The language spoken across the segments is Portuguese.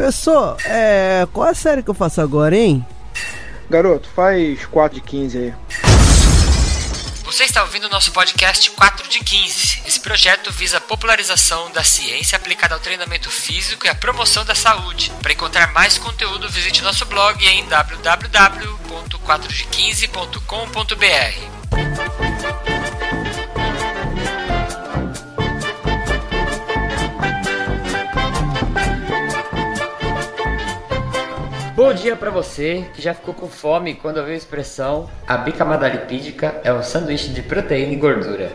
Professor, é. Qual a série que eu faço agora, hein? Garoto, faz 4 de 15 aí. Você está ouvindo o nosso podcast 4 de 15. Esse projeto visa a popularização da ciência aplicada ao treinamento físico e à promoção da saúde. Para encontrar mais conteúdo, visite nosso blog em www.4de15.com.br. Bom dia para você que já ficou com fome quando ouviu a expressão a bicamada lipídica é um sanduíche de proteína e gordura.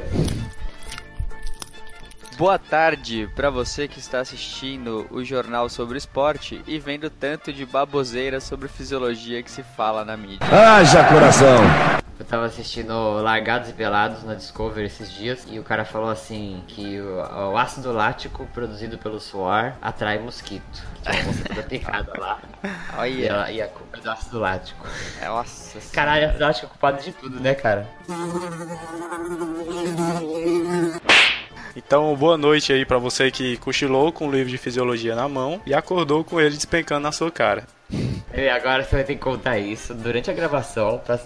Boa tarde para você que está assistindo o jornal sobre esporte e vendo tanto de baboseira sobre fisiologia que se fala na mídia. Haja coração! Eu tava assistindo Largados e Pelados na Discovery esses dias e o cara falou assim que o, o ácido lático produzido pelo suor atrai mosquito. Que é uma moça toda picada lá. Olha. E, ela, e a culpa é do ácido lático. Nossa. Caralho, ácido lático é culpado de tudo, né, cara? Então, boa noite aí para você que cochilou com o livro de fisiologia na mão e acordou com ele despencando na sua cara. E agora você vai ter que contar isso durante a gravação pra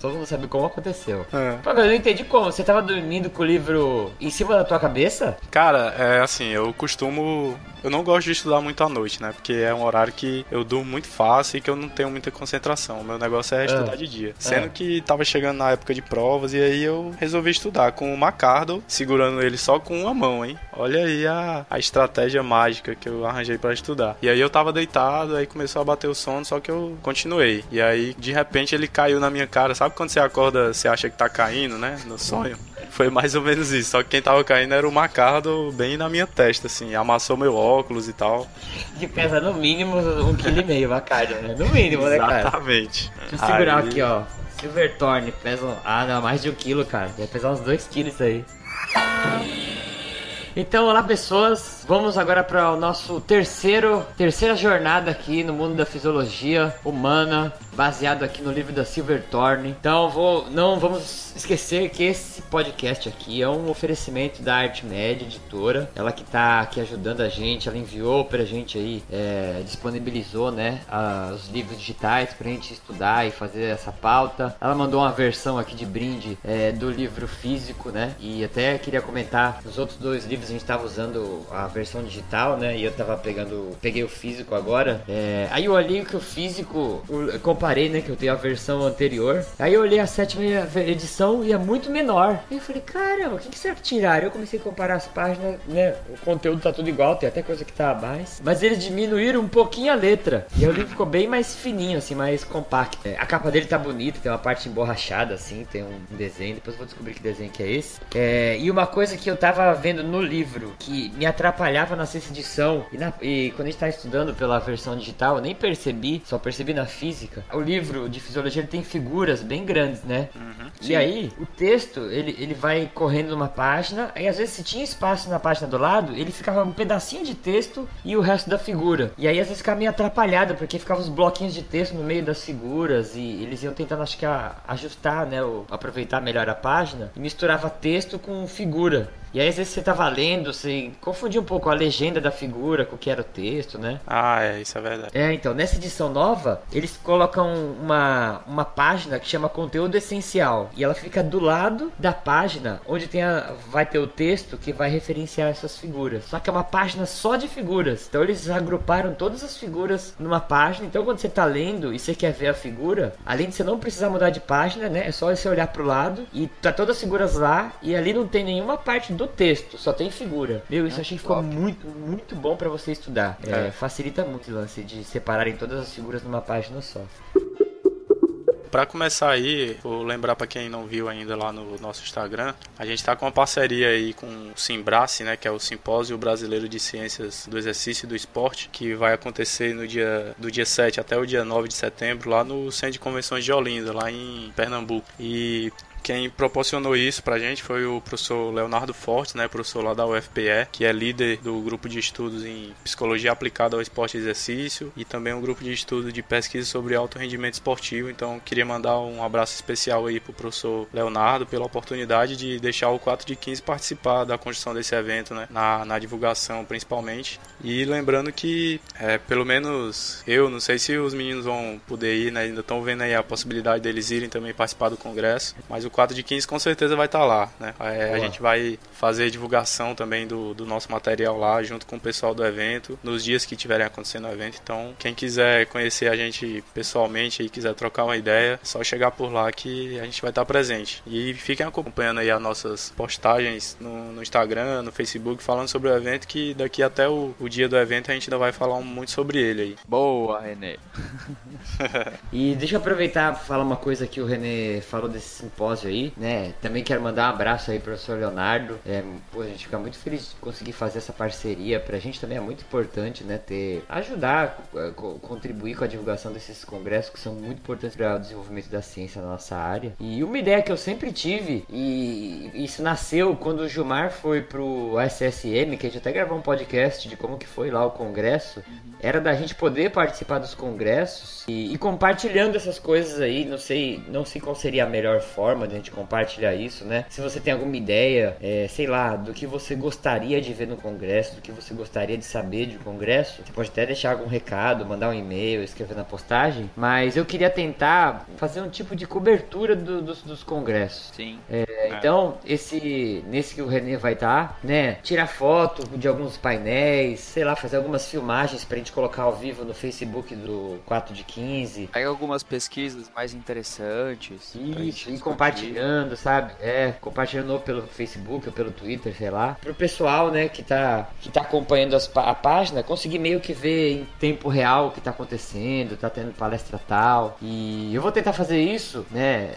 todo mundo saber como aconteceu. É. Pô, eu não entendi como. Você tava dormindo com o livro em cima da tua cabeça? Cara, é assim, eu costumo. Eu não gosto de estudar muito à noite, né? Porque é um horário que eu durmo muito fácil e que eu não tenho muita concentração. O meu negócio é estudar de dia. Sendo que tava chegando na época de provas e aí eu resolvi estudar com o Macardo, segurando ele só com uma mão, hein? Olha aí a, a estratégia mágica que eu arranjei para estudar. E aí eu tava deitado, aí começou a bater o sono, só que eu continuei. E aí, de repente, ele caiu na minha cara. Sabe quando você acorda, você acha que tá caindo, né? No sonho? Foi mais ou menos isso. Só que quem tava caindo era o Macardo bem na minha testa, assim. Amassou meu óculos e tal. Que pesa no mínimo um quilo e meio, Macardo, né? No mínimo, né, cara? Exatamente. Deixa eu segurar Aí- aqui, ó. Silverthorn pesa. Ah, não, mais de um quilo, cara. Deve pesar uns dois quilos isso aí. Então, olá pessoas, vamos agora para o nosso terceiro, terceira jornada aqui no mundo da fisiologia humana, baseado aqui no livro da Silverthorne. Então, vou, não vamos esquecer que esse podcast aqui é um oferecimento da Arte Média Editora, ela que tá aqui ajudando a gente, ela enviou pra gente aí, é, disponibilizou, né, a- os livros digitais pra gente estudar e fazer essa pauta. Ela mandou uma versão aqui de brinde é, do livro físico, né, e até queria comentar os outros dois livros a gente tava usando a versão digital, né, e eu tava pegando, peguei o físico agora. É, aí eu olhei que o físico, eu comparei, né, que eu tenho a versão anterior. Aí eu olhei a sétima edição e é muito menor. Eu falei, caramba, o que, que será que tiraram? Eu comecei a comparar as páginas, né? O conteúdo tá tudo igual, tem até coisa que tá a mais. Mas eles diminuíram um pouquinho a letra. E o livro ficou bem mais fininho, assim, mais compacto. É, a capa dele tá bonita, tem uma parte emborrachada, assim, tem um desenho. Depois eu vou descobrir que desenho que é esse. É, e uma coisa que eu tava vendo no livro que me atrapalhava na sexta edição e, na- e quando a gente tá estudando pela versão digital, eu nem percebi, só percebi na física. O livro de fisiologia ele tem figuras bem grandes, né? E aí, o texto, ele, ele vai correndo numa página, aí às vezes se tinha espaço na página do lado, ele ficava um pedacinho de texto e o resto da figura. E aí às vezes ficava meio atrapalhado, porque ficavam os bloquinhos de texto no meio das figuras e eles iam tentando, acho que, a- ajustar, né, o, aproveitar melhor a página e misturava texto com figura. E aí às vezes você tava lendo, você confundia um pouco a legenda da figura com o que era o texto, né? Ah, é, isso é verdade. É, então, nessa edição nova, eles colocam uma, uma página que chama conteúdo essencial. E ela fica do lado da página onde tem a, vai ter o texto que vai referenciar essas figuras. Só que é uma página só de figuras. Então eles agruparam todas as figuras numa página. Então quando você tá lendo e você quer ver a figura, além de você não precisar mudar de página, né? É só você olhar pro lado e tá todas as figuras lá. E ali não tem nenhuma parte do texto, só tem figura. Meu, isso eu achei que ficou muito, muito bom pra você estudar. É, É. facilita muito o lance de separarem todas as figuras numa página só. Pra começar aí, vou lembrar pra quem não viu ainda lá no nosso Instagram, a gente tá com uma parceria aí com o Simbrace, né, que é o Simpósio Brasileiro de Ciências do Exercício e do Esporte, que vai acontecer no dia do dia 7 até o dia 9 de setembro lá no Centro de Convenções de Olinda, lá em Pernambuco. E quem proporcionou isso pra gente foi o professor Leonardo Fortes, né, professor lá da UFPE, que é líder do grupo de estudos em psicologia aplicada ao esporte e exercício e também um grupo de estudo de pesquisa sobre alto rendimento esportivo. Então, queria mandar um abraço especial aí pro professor Leonardo pela oportunidade de deixar o 4 de 15 participar da construção desse evento, né, na, na divulgação principalmente. E lembrando que, é, pelo menos eu, não sei se os meninos vão poder ir, né, ainda estão vendo aí a possibilidade deles irem também participar do congresso, mas o 4 de 15 com certeza vai estar tá lá, né? É, a gente vai fazer divulgação também do, do nosso material lá, junto com o pessoal do evento, nos dias que tiverem acontecendo o evento. Então, quem quiser conhecer a gente pessoalmente e quiser trocar uma ideia, é só chegar por lá que a gente vai estar presente. E fiquem acompanhando aí as nossas postagens no, no Instagram, no Facebook, falando sobre o evento, que daqui até o, o dia do evento a gente ainda vai falar muito sobre ele aí. Boa, Renê. e deixa eu aproveitar para falar uma coisa que o Renê falou desse simpósio aí, né? Também quero mandar um abraço aí pro professor Leonardo. É, pô, a gente fica muito feliz de conseguir fazer essa parceria. Pra gente também é muito importante, né? Ter, ajudar, é, contribuir com a divulgação desses congressos que são muito importantes para o desenvolvimento da ciência na nossa área. E uma ideia que eu sempre tive, e isso nasceu quando o Gilmar foi pro SSM, que a gente até gravou um podcast de como que foi lá o congresso, era da gente poder participar dos congressos e, e compartilhando essas coisas aí. Não sei, não sei qual seria a melhor forma de a gente compartilhar isso, né? Se você tem alguma ideia, é, sei lá, do que você gostaria de ver no congresso, do que você gostaria de saber de congresso, você pode até deixar algum recado, mandar um e-mail, escrever na postagem. Mas eu queria tentar fazer um tipo de cobertura do, dos, dos congressos. Sim. É, é. Então, esse nesse que o René vai estar, tá, né? Tirar foto de alguns painéis, sei lá, fazer algumas filmagens pra gente colocar ao vivo no Facebook do 4 de 15. Pega algumas pesquisas mais interessantes. Isso, e compartilhando, sabe? É, compartilhando pelo Facebook ou pelo Twitter, sei lá. Pro pessoal, né, que tá, que tá acompanhando as, a página, conseguir meio que ver em tempo real o que tá acontecendo, tá tendo palestra tal. E eu vou tentar fazer isso, né?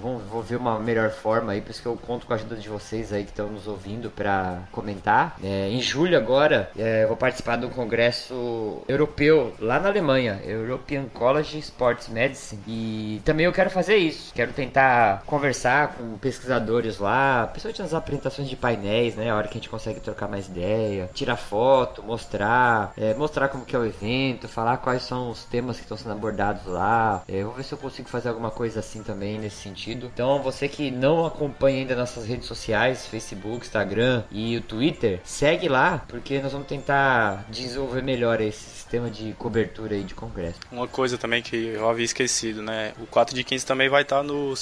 Vou, vou ver uma melhor forma aí, por isso que eu conto com a ajuda de vocês aí que estão nos ouvindo para comentar. É, em julho agora, é, vou participar de um congresso europeu lá na Alemanha, European College Sports Medicine. E também eu quero fazer isso. Quero tentar conversar com pesquisadores lá, principalmente nas apresentações de painéis, né? A hora que a gente consegue trocar mais ideia, tirar foto, mostrar, é, mostrar como que é o evento, falar quais são os temas que estão sendo abordados lá. É, vou ver se eu consigo fazer alguma coisa assim também nesse sentido. Então, você que não acompanha ainda nossas redes sociais, Facebook, Instagram e o Twitter, segue lá, porque nós vamos tentar desenvolver melhor esse sistema de cobertura aí de congresso. Uma coisa também que eu havia esquecido, né? O 4 de 15 também vai estar no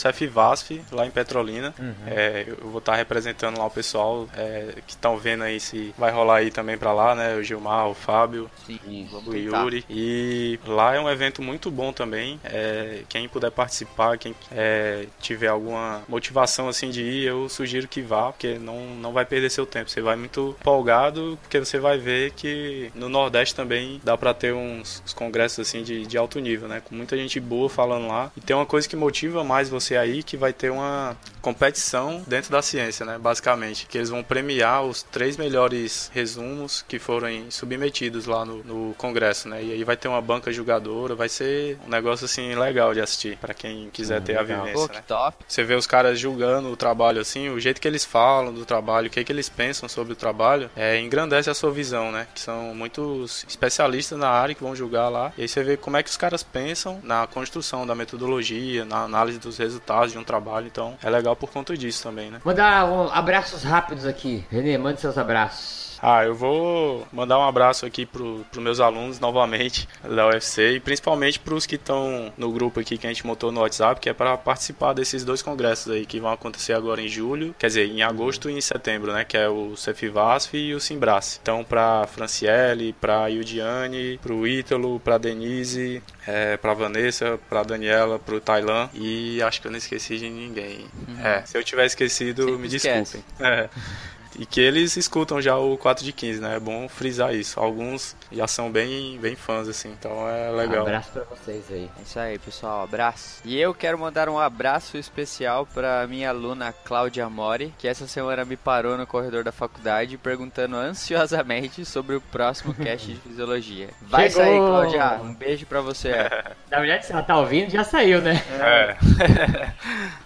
Lá em Petrolina. Uhum. É, eu vou estar representando lá o pessoal é, que estão vendo aí se vai rolar aí também para lá, né? O Gilmar, o Fábio, Sim, o Yuri. E lá é um evento muito bom também. É, quem puder participar, quem é, tiver alguma motivação assim de ir, eu sugiro que vá, porque não, não vai perder seu tempo. Você vai muito empolgado, porque você vai ver que no Nordeste também dá para ter uns, uns, congressos assim de, de alto nível, né? Com muita gente boa falando lá. E tem uma coisa que motiva mais você aí, que vai ter uma competição dentro da ciência, né? Basicamente, que eles vão premiar os três melhores resumos que forem submetidos lá no, no congresso, né? E aí vai ter uma banca julgadora, vai ser um negócio assim legal de assistir para quem quiser hum, ter legal. a vivência. Pô, né? top. Você vê os caras julgando o trabalho assim, o jeito que eles falam do trabalho, o que, que eles pensam sobre o trabalho, é, engrandece a sua visão, né? Que são muitos especialistas na área que vão julgar lá. E aí você vê como é que os caras pensam na construção da metodologia, na análise dos resultados de um trabalho. Então é legal por conta disso também, né? Mandar um abraços rápidos aqui. Renê, mande seus abraços. Ah, eu vou mandar um abraço aqui para os meus alunos novamente da UFC e principalmente para os que estão no grupo aqui que a gente montou no WhatsApp, que é para participar desses dois congressos aí que vão acontecer agora em julho, quer dizer, em agosto e em setembro, né? Que é o Cefivasf e o Simbrace. Então, para Franciele, para Yudiane, para o Ítalo, para Denise, é, para Vanessa, para Daniela, para o Tailan e acho que eu não esqueci de ninguém. Uhum. É, se eu tiver esquecido, Sempre me desculpem. É. E que eles escutam já o 4 de 15, né? É bom frisar isso. Alguns já são bem, bem fãs, assim, então é legal. Um abraço pra vocês aí. É isso aí, pessoal. Abraço. E eu quero mandar um abraço especial pra minha aluna Cláudia Mori, que essa semana me parou no corredor da faculdade perguntando ansiosamente sobre o próximo cast de fisiologia. Vai Chegou! sair, Cláudia. Um beijo pra você. Na verdade, se ela tá ouvindo, já saiu, né? É.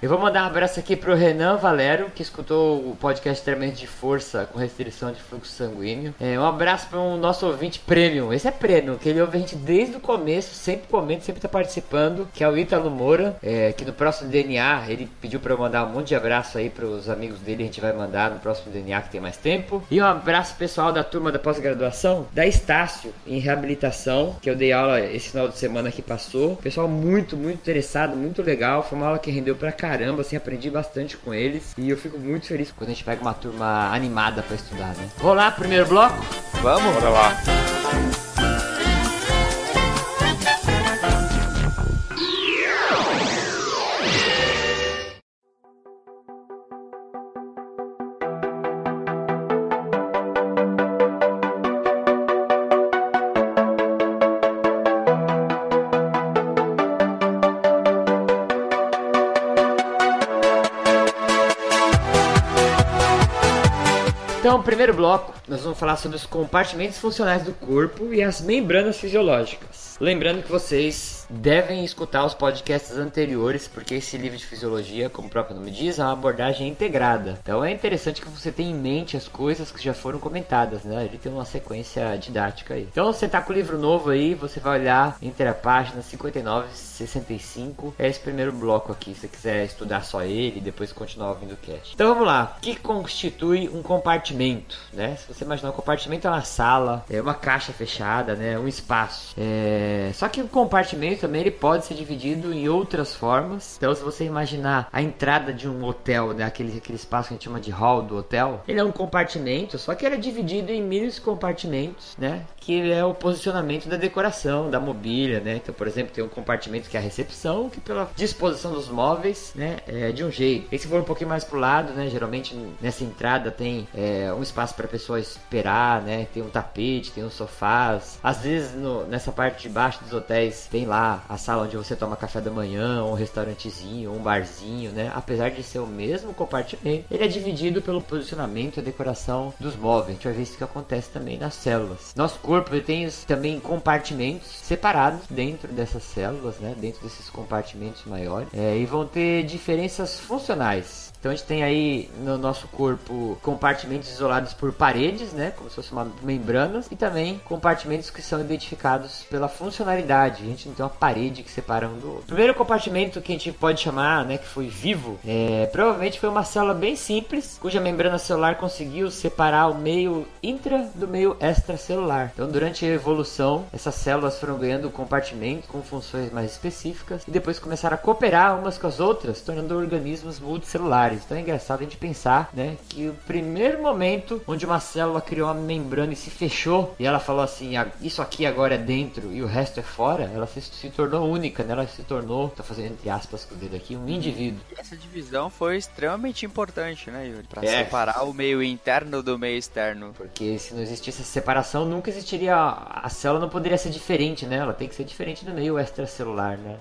Eu vou mandar um abraço aqui pro Renan Valero, que escutou o podcast Treinamento de Força com restrição de fluxo sanguíneo. É, um abraço para o nosso ouvinte premium. Esse é premium, que ele ouve a gente desde o começo, sempre comenta, sempre tá participando, que é o Ítalo Moura, é, que no próximo DNA ele pediu para eu mandar um monte de abraço aí pros amigos dele, a gente vai mandar no próximo DNA que tem mais tempo. E um abraço pessoal da turma da pós-graduação, da Estácio, em reabilitação, que eu dei aula esse final de semana que passou. Pessoal muito, muito interessado, muito legal. Foi uma aula que rendeu pra caramba, assim, aprendi bastante com eles. E eu fico muito feliz quando a gente pega uma turma animada pra estudar, né? Vou lá, primeiro bloco. Vamos? Bora lá. Então, primeiro bloco, nós vamos falar sobre os compartimentos funcionais do corpo e as membranas fisiológicas. Lembrando que vocês devem escutar os podcasts anteriores, porque esse livro de fisiologia, como o próprio nome diz, é uma abordagem integrada. Então é interessante que você tenha em mente as coisas que já foram comentadas, né? Ele tem uma sequência didática aí. Então você tá com o livro novo aí, você vai olhar entre a página 59 e 65. É esse primeiro bloco aqui, se você quiser estudar só ele e depois continuar ouvindo o cast. Então vamos lá. O que constitui um compartimento, né? Se você imaginar um compartimento é uma sala, é uma caixa fechada, né? Um espaço. É... Só que o compartimento também ele pode ser dividido em outras formas. Então, se você imaginar a entrada de um hotel, né, aquele, aquele espaço que a gente chama de hall do hotel, ele é um compartimento, só que ele é dividido em mil compartimentos, né? Que é o posicionamento da decoração, da mobília, né? Então, por exemplo, tem um compartimento que é a recepção, que pela disposição dos móveis, né, é de um jeito. E se for um pouquinho mais pro lado, né, geralmente nessa entrada tem é, um espaço para a pessoa esperar, né? Tem um tapete, tem uns sofás. Às vezes no, nessa parte de baixo dos hotéis tem lá a sala onde você toma café da manhã, um restaurantezinho, um barzinho, né? Apesar de ser o mesmo compartimento, ele é dividido pelo posicionamento e decoração dos móveis. A gente vai ver isso que acontece também nas células. Nosso corpo ele tem também compartimentos separados dentro dessas células, né? Dentro desses compartimentos maiores, é, e vão ter diferenças funcionais. Então a gente tem aí no nosso corpo compartimentos isolados por paredes, né, como se fossem membranas, e também compartimentos que são identificados pela funcionalidade. A gente não tem uma parede que separa um do outro. O primeiro compartimento que a gente pode chamar, né, que foi vivo, é, provavelmente foi uma célula bem simples, cuja membrana celular conseguiu separar o meio intra do meio extracelular. Então, durante a evolução, essas células foram ganhando compartimentos com funções mais específicas e depois começaram a cooperar umas com as outras, tornando organismos multicelulares. Então é engraçado a gente pensar, né, que o primeiro momento onde uma célula criou uma membrana e se fechou e ela falou assim, "Ah, isso aqui agora é dentro e o resto é fora, ela se, se tornou única, né? Ela se tornou, tô fazendo entre aspas com o dedo aqui, um indivíduo. Essa divisão foi extremamente importante, né, Yuri? Pra É. separar o meio interno do meio externo. Porque se não existisse essa separação, nunca existiria. A célula não poderia ser diferente, né? Ela tem que ser diferente do meio extracelular, né?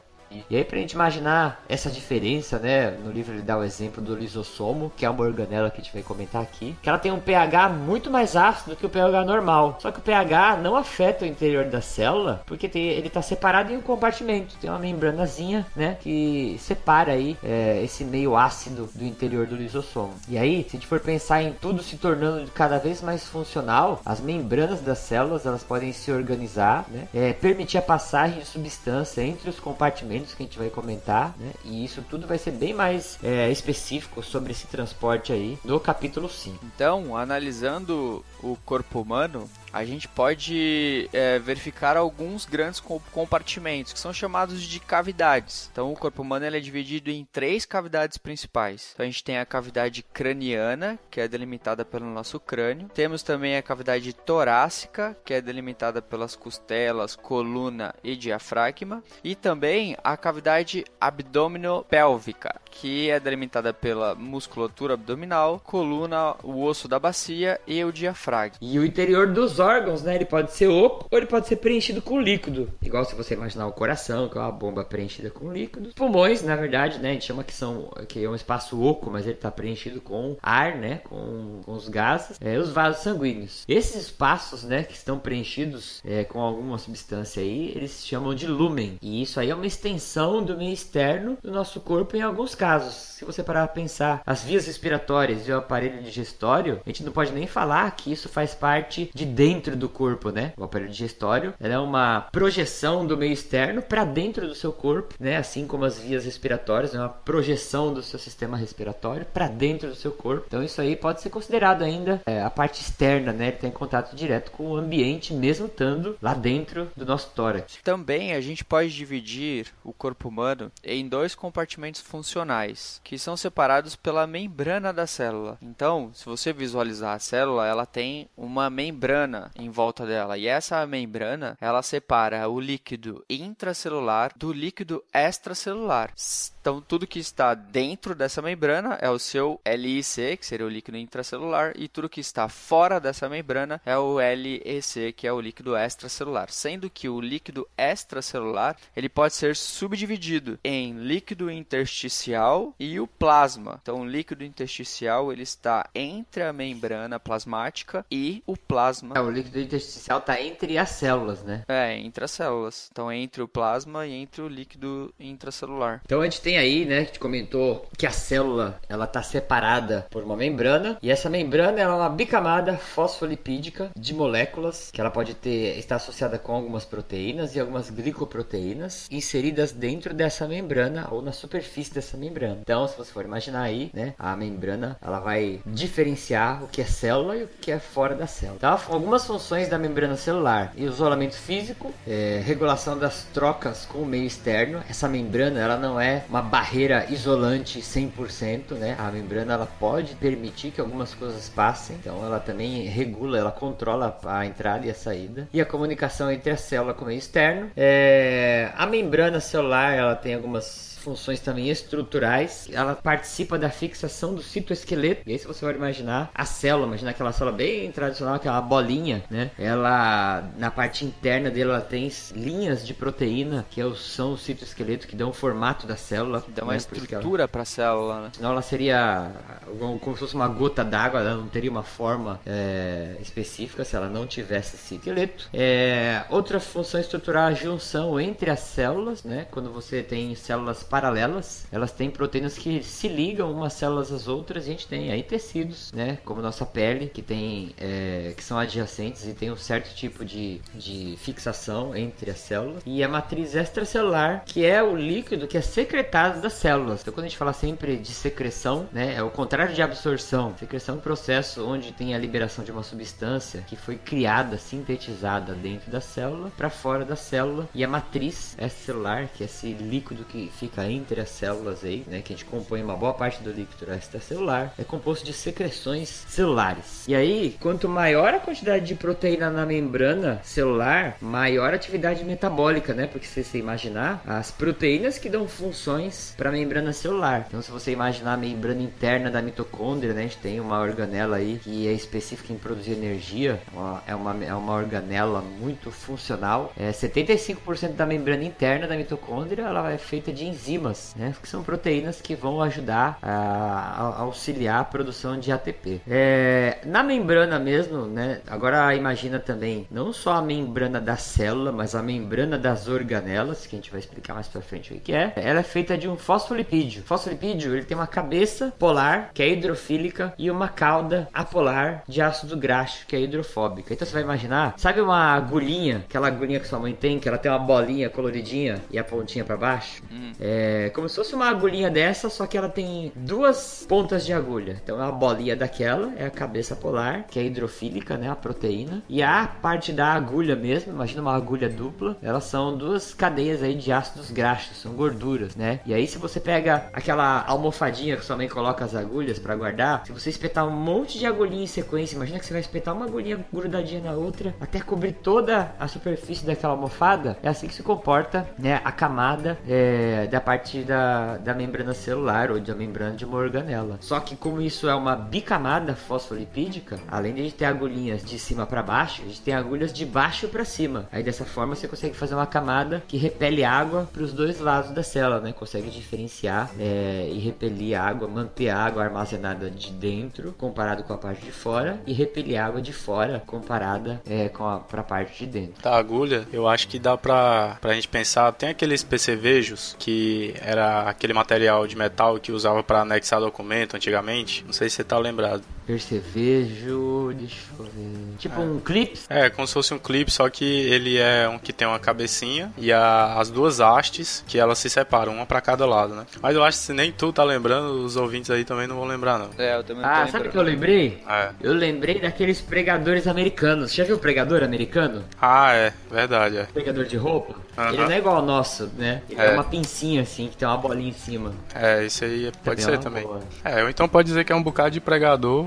E aí, pra gente imaginar essa diferença, né? No livro ele dá o exemplo do lisossomo, que é uma organela que a gente vai comentar aqui, que ela tem um pH muito mais ácido que o pH normal. Só que o pH não afeta o interior da célula, porque tem- ele está separado em um compartimento. Tem uma membranazinha, né? Que separa aí é, esse meio ácido do interior do lisossomo. E aí, se a gente for pensar em tudo se tornando cada vez mais funcional, as membranas das células elas podem se organizar, né? É, permitir a passagem de substância entre os compartimentos que a gente vai comentar, né? E isso tudo vai ser bem mais é, específico sobre esse transporte aí no capítulo 5. Então, analisando o corpo humano, a gente pode é, verificar alguns grandes compartimentos, que são chamados de cavidades. Então, o corpo humano é dividido em três cavidades principais. Então, a gente tem a cavidade craniana, que é delimitada pelo nosso crânio. Temos também a cavidade torácica, que é delimitada pelas costelas, coluna e diafragma. E também a cavidade abdominopélvica, que é delimitada pela musculatura abdominal, coluna, o osso da bacia e o diafragma. E o interior dos órgãos, né? Ele pode ser oco ou ele pode ser preenchido com líquido. Igual se você imaginar o coração, que é uma bomba preenchida com líquido. Pulmões, na verdade, né? A gente chama que são que é um espaço oco, mas ele está preenchido com ar, né? Com, com os gases. É, os vasos sanguíneos. Esses espaços, né? Que estão preenchidos é, com alguma substância aí, eles chamam de lumen. E isso aí é uma extensão do meio externo do nosso corpo em alguns casos. Se você parar para pensar, as vias respiratórias e o aparelho digestório, a gente não pode nem falar que isso faz parte de dentro do corpo, né? O aparelho digestório é uma projeção do meio externo para dentro do seu corpo, né? Assim como as vias respiratórias, é uma projeção do seu sistema respiratório para dentro do seu corpo. Então isso aí pode ser considerado ainda é, a parte externa, né? Ele tem contato direto com o ambiente, mesmo estando lá dentro do nosso tórax. Também a gente pode dividir o corpo humano em dois compartimentos funcionais, que são separados pela membrana da célula. Então, se você visualizar a célula, ela tem uma membrana em volta dela, e essa membrana, ela separa o líquido intracelular do líquido extracelular. Então, tudo que está dentro dessa membrana é o seu LIC, que seria o líquido intracelular, e tudo que está fora dessa membrana é o LEC, que é o líquido extracelular. Sendo que o líquido extracelular ele pode ser subdividido em líquido intersticial e o plasma. Então, o líquido intersticial ele está entre a membrana plasmática e o plasma. É, o líquido intersticial está entre as células, né? É, entre as células. Então, entre o plasma e entre o líquido intracelular. Então, a gente tem aí, né, que comentou que a célula ela está separada por uma membrana e essa membrana ela é uma bicamada fosfolipídica de moléculas que ela pode ter estar associada com algumas proteínas e algumas glicoproteínas inseridas dentro dessa membrana ou na superfície dessa membrana. Então, se você for imaginar aí, né, a membrana ela vai diferenciar o que é célula e o que é fora da célula. Então, algumas funções da membrana celular: isolamento físico, é, regulação das trocas com o meio externo. Essa membrana ela não é uma barreira isolante 100%, né? A membrana ela pode permitir que algumas coisas passem, então ela também regula, ela controla a entrada e a saída. E a comunicação entre a célula com o meio externo. É, a membrana celular ela tem algumas funções também estruturais. Ela participa da fixação do citoesqueleto. E aí, se você for imaginar a célula, imagina aquela célula bem tradicional, aquela bolinha, né? Ela, na parte interna dela, ela tem linhas de proteína, que é são o citoesqueleto, que dão o formato da célula. Dá uma né? estrutura para a célula, né? Senão ela seria como se fosse uma gota d'água, ela não teria uma forma é, específica se ela não tivesse citoesqueleto. É, outra função estrutural é a junção entre as células, né? Quando você tem células paralelas, elas têm proteínas que se ligam umas células às outras a gente tem aí tecidos, né, como nossa pele, que tem é, que são adjacentes e tem um certo tipo de, de fixação entre as células e a matriz extracelular, que é o líquido que é secretado das células. Então quando a gente fala sempre de secreção, né, é o contrário de absorção. Secreção é um processo onde tem a liberação de uma substância que foi criada, sintetizada dentro da célula para fora da célula e a matriz extracelular, que é esse líquido que fica fica entre as células aí, né, que a gente compõe uma boa parte do líquido extracelular, é composto de secreções celulares. E aí, quanto maior a quantidade de proteína na membrana celular, maior a atividade metabólica, né? Porque se você imaginar, as proteínas que dão funções para a membrana celular. Então, se você imaginar a membrana interna da mitocôndria, né, a gente tem uma organela aí que é específica em produzir energia, é uma, é uma organela muito funcional. É 75% da membrana interna da mitocôndria ela é feita de enzimas enzimas, né, que são proteínas que vão ajudar a, a auxiliar a produção de ATP. É, na membrana mesmo, né, agora imagina também não só a membrana da célula, mas a membrana das organelas, que a gente vai explicar mais para frente o que é. Ela é feita de um fosfolipídio. O fosfolipídio ele tem uma cabeça polar, que é hidrofílica, e uma cauda apolar de ácido graxo, que é hidrofóbica. Então você vai imaginar, sabe uma agulhinha, aquela agulhinha que sua mãe tem, que ela tem uma bolinha coloridinha e a pontinha para baixo? Hum. É, é como se fosse uma agulhinha dessa, só que ela tem duas pontas de agulha. Então é uma bolinha daquela, é a cabeça polar, que é hidrofílica, né, a proteína. E a parte da agulha mesmo, imagina uma agulha dupla, elas são duas cadeias aí de ácidos graxos, são gorduras, né? E aí se você pega aquela almofadinha que sua mãe coloca as agulhas para guardar, se você espetar um monte de agulhinha em sequência, imagina que você vai espetar uma agulhinha grudadinha na outra até cobrir toda a superfície daquela almofada. É assim que se comporta, né, a camada é, da parte da, da membrana celular ou da membrana de uma organela. Só que como isso é uma bicamada fosfolipídica, além de a ter agulhinhas de cima para baixo, a gente tem agulhas de baixo para cima. Aí dessa forma você consegue fazer uma camada que repele água para os dois lados da célula, né? Consegue diferenciar é, e repelir água, manter a água armazenada de dentro comparado com a parte de fora e repelir água de fora comparada é, com a pra parte de dentro. Da agulha, eu acho que dá pra, pra gente pensar, tem aqueles percevejos que era aquele material de metal que usava para anexar documento antigamente, não sei se você tá lembrado. Percevejo, deixa eu ver. Tipo é. um clipe? É, como se fosse um clipe, só que ele é um que tem uma cabecinha e a, as duas hastes que elas se separam, uma para cada lado, né? Mas eu acho que se nem tu tá lembrando, os ouvintes aí também não vão lembrar, não. É, eu também não Ah, sabe o que eu lembrei? É. Eu lembrei daqueles pregadores americanos. Já viu o pregador americano? Ah, é, verdade, é. Pregador de roupa? Uh -huh. Ele não é igual ao nosso, né? Ele é. é. uma pincinha assim, que tem uma bolinha em cima. É, isso aí pode também ser também. Boa. É, ou então pode dizer que é um bocado de pregador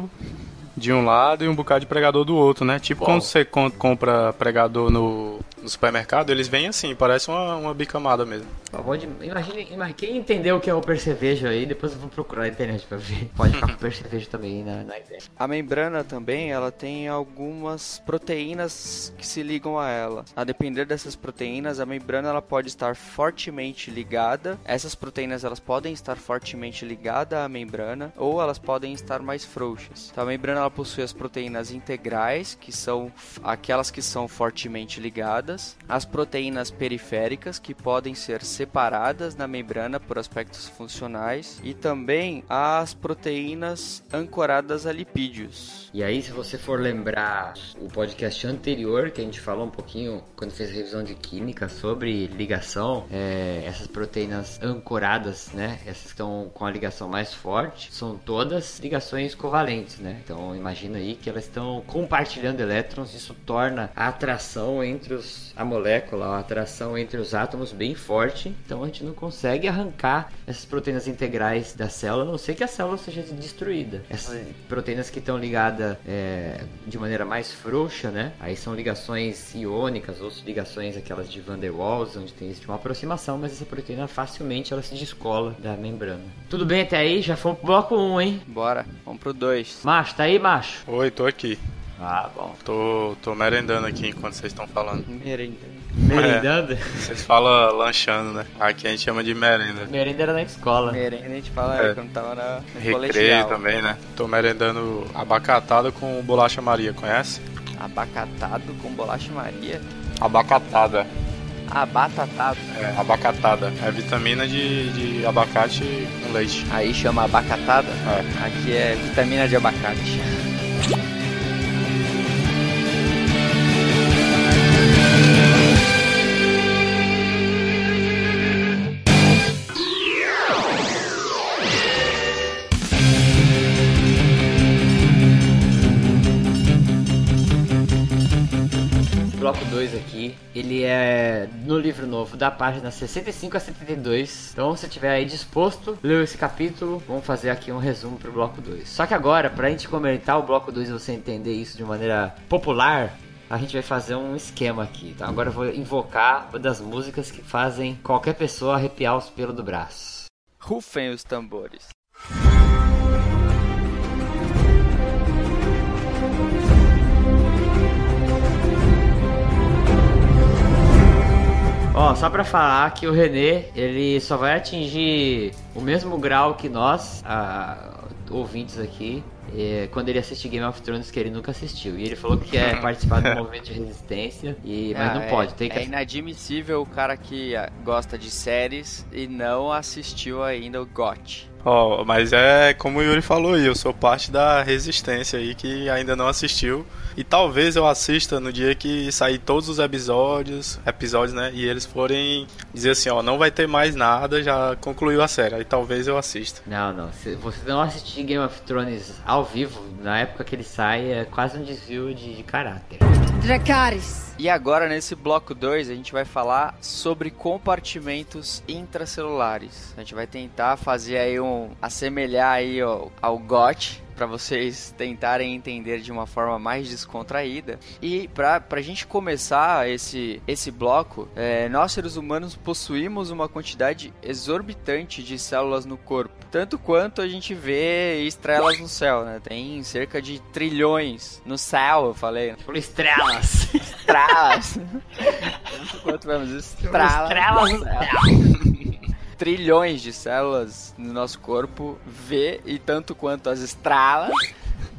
de um lado e um bocado de pregador do outro, né? Tipo Bom. quando você compra pregador no, no supermercado, eles vêm assim, parece uma, uma bicamada mesmo. Pode, imagine, imagine, quem entendeu o que é o percevejo aí, depois eu vou procurar na internet pra ver. Pode ficar com percevejo também na, na ideia. A membrana também, ela tem algumas proteínas que se ligam a ela. A depender dessas proteínas, a membrana ela pode estar fortemente ligada. Essas proteínas elas podem estar fortemente ligadas à membrana ou elas podem estar mais frouxas. Então a membrana ela possui as proteínas integrais, que são aquelas que são fortemente ligadas, as proteínas periféricas, que podem ser separadas na membrana por aspectos funcionais e também as proteínas ancoradas a lipídios. E aí, se você for lembrar o podcast anterior, que a gente falou um pouquinho quando fez revisão de química sobre ligação, é, essas proteínas ancoradas, né? Essas estão com a ligação mais forte, são todas ligações covalentes, né? Então imagina aí que elas estão compartilhando elétrons, isso torna a atração entre os, a molécula, a atração entre os átomos bem forte então a gente não consegue arrancar essas proteínas integrais da célula, a não ser que a célula seja destruída. Essas proteínas que estão ligadas é, de maneira mais frouxa, né? Aí são ligações iônicas ou ligações aquelas de Van der Waals, onde tem uma aproximação, mas essa proteína facilmente ela se descola da membrana. Tudo bem até aí? Já fomos pro bloco 1, hein? Bora, vamos pro 2. Macho, tá aí, macho? Oi, tô aqui. Ah, bom. Tô, tô merendando aqui enquanto vocês estão falando. Merendando. Merendando? É, vocês falam lanchando, né? Aqui a gente chama de merenda. Merenda era na escola. Merenda a gente fala é. quando tava na Recreio colegial. também, né? Tô merendando abacatada com bolacha Maria, conhece? Abacatado com bolacha Maria? Abacatada. Abatatado. É, abacatada. É vitamina de, de abacate com leite. Aí chama abacatada? É. Aqui é vitamina de abacate. 2 aqui, ele é no livro novo, da página 65 a 72. Então, se tiver aí disposto, leu esse capítulo, vamos fazer aqui um resumo pro bloco 2. Só que agora, pra gente comentar o bloco 2 e você entender isso de maneira popular, a gente vai fazer um esquema aqui. Então, agora eu vou invocar uma das músicas que fazem qualquer pessoa arrepiar os pelos do braço. Rufem os tambores. Ó, só pra falar que o René, ele só vai atingir o mesmo grau que nós, a, ouvintes aqui, é, quando ele assistir Game of Thrones que ele nunca assistiu. E ele falou que quer participar do movimento de resistência, e, mas ah, não pode. Tem que... É inadmissível o cara que ah, gosta de séries e não assistiu ainda o GOT. Ó, mas é como o Yuri falou aí, eu sou parte da resistência aí que ainda não assistiu. E talvez eu assista no dia que sair todos os episódios, episódios, né? E eles forem dizer assim, ó, não vai ter mais nada, já concluiu a série. Aí talvez eu assista. Não, não. Se você não assistir Game of Thrones ao vivo, na época que ele sai, é quase um desvio de, de caráter. Dracarys. E agora, nesse bloco 2, a gente vai falar sobre compartimentos intracelulares. A gente vai tentar fazer aí um... assemelhar aí ó, ao GOT, para vocês tentarem entender de uma forma mais descontraída. E para a gente começar esse, esse bloco, é, nós seres humanos possuímos uma quantidade exorbitante de células no corpo, tanto quanto a gente vê estrelas no céu, né? Tem cerca de trilhões no céu, eu falei. Né? Tipo estrelas. Estrelas. quanto vemos estrelas, estrelas no céu trilhões de células no nosso corpo, V e tanto quanto as estralas.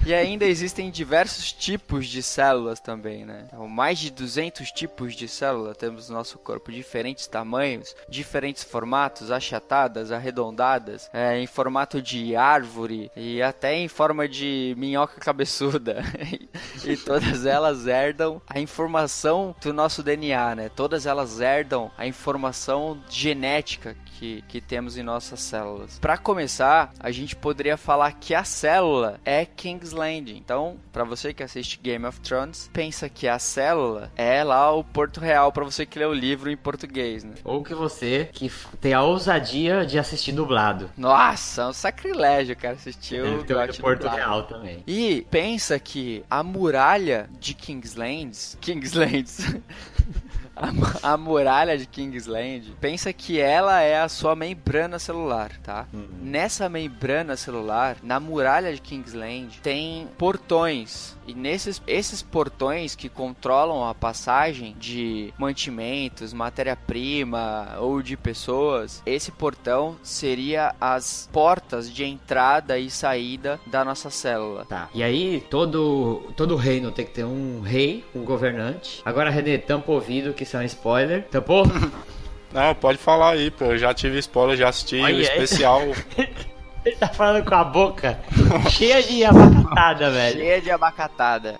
E ainda existem diversos tipos de células também, né? Então, mais de 200 tipos de células temos no nosso corpo, diferentes tamanhos, diferentes formatos, achatadas, arredondadas, é, em formato de árvore e até em forma de minhoca cabeçuda. e todas elas herdam a informação do nosso DNA, né? Todas elas herdam a informação genética que, que temos em nossas células. Para começar, a gente poderia falar que a célula é King's Landing. Então, para você que assiste Game of Thrones, pensa que a célula é lá o Porto Real para você que lê o livro em português, né? Ou que você que tem a ousadia de assistir dublado. Nossa, é um sacrilégio, cara, assistir é, o Porto dublado. Real também. E pensa que a muralha de Kingslands, Kingslands a, a, muralha de Kingsland, pensa que ela é a sua membrana celular, tá? Uhum. Nessa membrana celular, na muralha de Kingsland, tem portões e nesses esses portões que controlam a passagem de mantimentos, matéria-prima ou de pessoas, esse portão seria as portas de entrada e saída da nossa célula. Tá. E aí todo todo reino tem que ter um rei, um governante. Agora René tampa o ouvido que isso é um spoiler. Tampou? Não, pode falar aí, pô. Eu já tive spoiler, já assisti o especial. Ele tá falando com a boca cheia de abacatada, velho. Cheia de abacatada.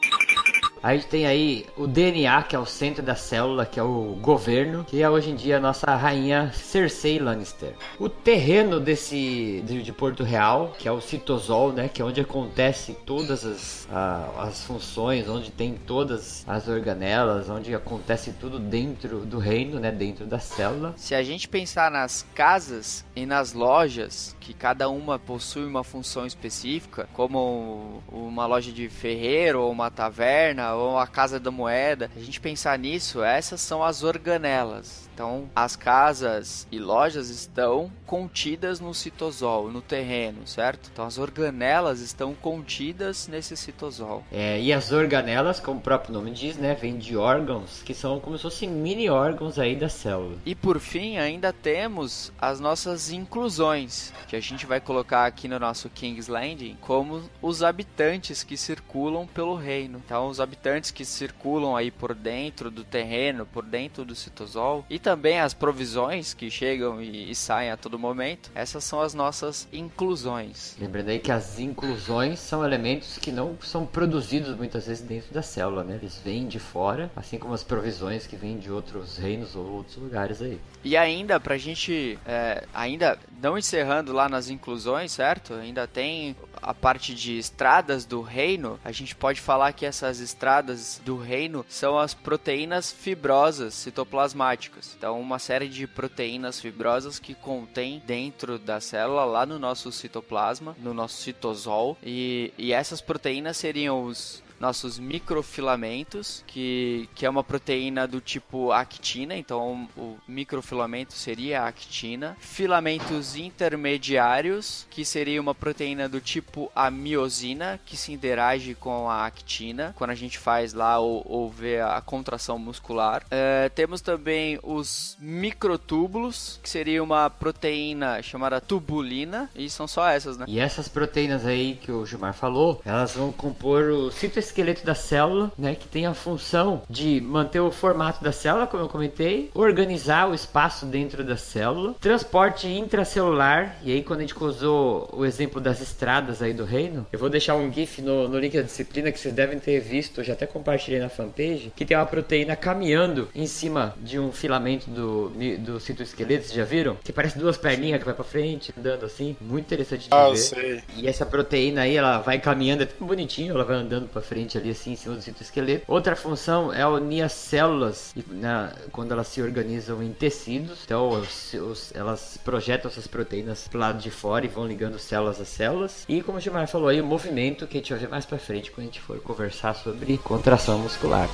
A gente tem aí o DNA, que é o centro da célula, que é o governo, que é hoje em dia a nossa rainha Cersei Lannister. O terreno desse de, Porto Real, que é o citosol, né, que é onde acontece todas as, a, as funções, onde tem todas as organelas, onde acontece tudo dentro do reino, né, dentro da célula. Se a gente pensar nas casas e nas lojas, que cada uma possui uma função específica, como uma loja de ferreiro ou uma taverna ou a Casa da Moeda, a gente pensar nisso, essas são as organelas. Então, as casas e lojas estão contidas no citosol, no terreno, certo? Então, as organelas estão contidas nesse citosol. É, e as organelas, como o próprio nome diz, né, vem de órgãos que são como se fossem mini órgãos aí da célula. E por fim, ainda temos as nossas inclusões, que a gente vai colocar aqui no nosso King's Landing como os habitantes que circulam pelo reino. Então, os habitantes que circulam aí por dentro do terreno, por dentro do citosol e também as provisões que chegam e, e, saem a todo momento. Essas são as nossas inclusões. Lembrando aí que as inclusões são elementos que não são produzidos muitas vezes dentro da célula, né? Eles vêm de fora, assim como as provisões que vêm de outros reinos ou outros lugares aí. E ainda, pra gente, é, ainda não encerrando lá nas inclusões, certo? Ainda tem a parte de estradas do reino. A gente pode falar que essas estradas do reino são as proteínas fibrosas citoplasmáticas. Então, uma série de proteínas fibrosas que contém dentro da célula, lá no nosso citoplasma, no nosso citosol. E, e essas proteínas seriam os nossos microfilamentos, que, que é uma proteína do tipo actina, então o microfilamento seria a actina. Filamentos intermediários, que seria uma proteína do tipo a miosina, que se interage com a actina, quando a gente faz lá ou, ou vê a contração muscular. É, temos também os microtúbulos, que seria uma proteína chamada tubulina, e são só essas, né? E essas proteínas aí que o Gilmar falou, elas vão compor o citoesqueleto citoesqueleto da célula, né, que tem a função de manter o formato da célula, como eu comentei, organizar o espaço dentro da célula, transporte intracelular, e aí quando a gente usou o exemplo das estradas aí do reino, eu vou deixar um gif no, no link da disciplina que vocês devem ter visto, eu já até compartilhei na fanpage, que tem uma proteína caminhando em cima de um filamento do, do citoesqueleto, vocês já viram? Que parece duas perninhas que vai pra frente, andando assim, muito interessante de Ah, eu ver. sei. E essa proteína aí, ela vai caminhando, é tudo bonitinho, ela vai andando pra frente ali assim, em cima do citoesqueleto. Outra função é unir as células né, quando elas se organizam em tecidos. Então, os- os- elas projetam essas proteínas pro lado de fora e vão ligando células a células. E como o Gilmar falou aí, o movimento que a gente vai ver mais pra frente quando a gente for conversar sobre contração muscular.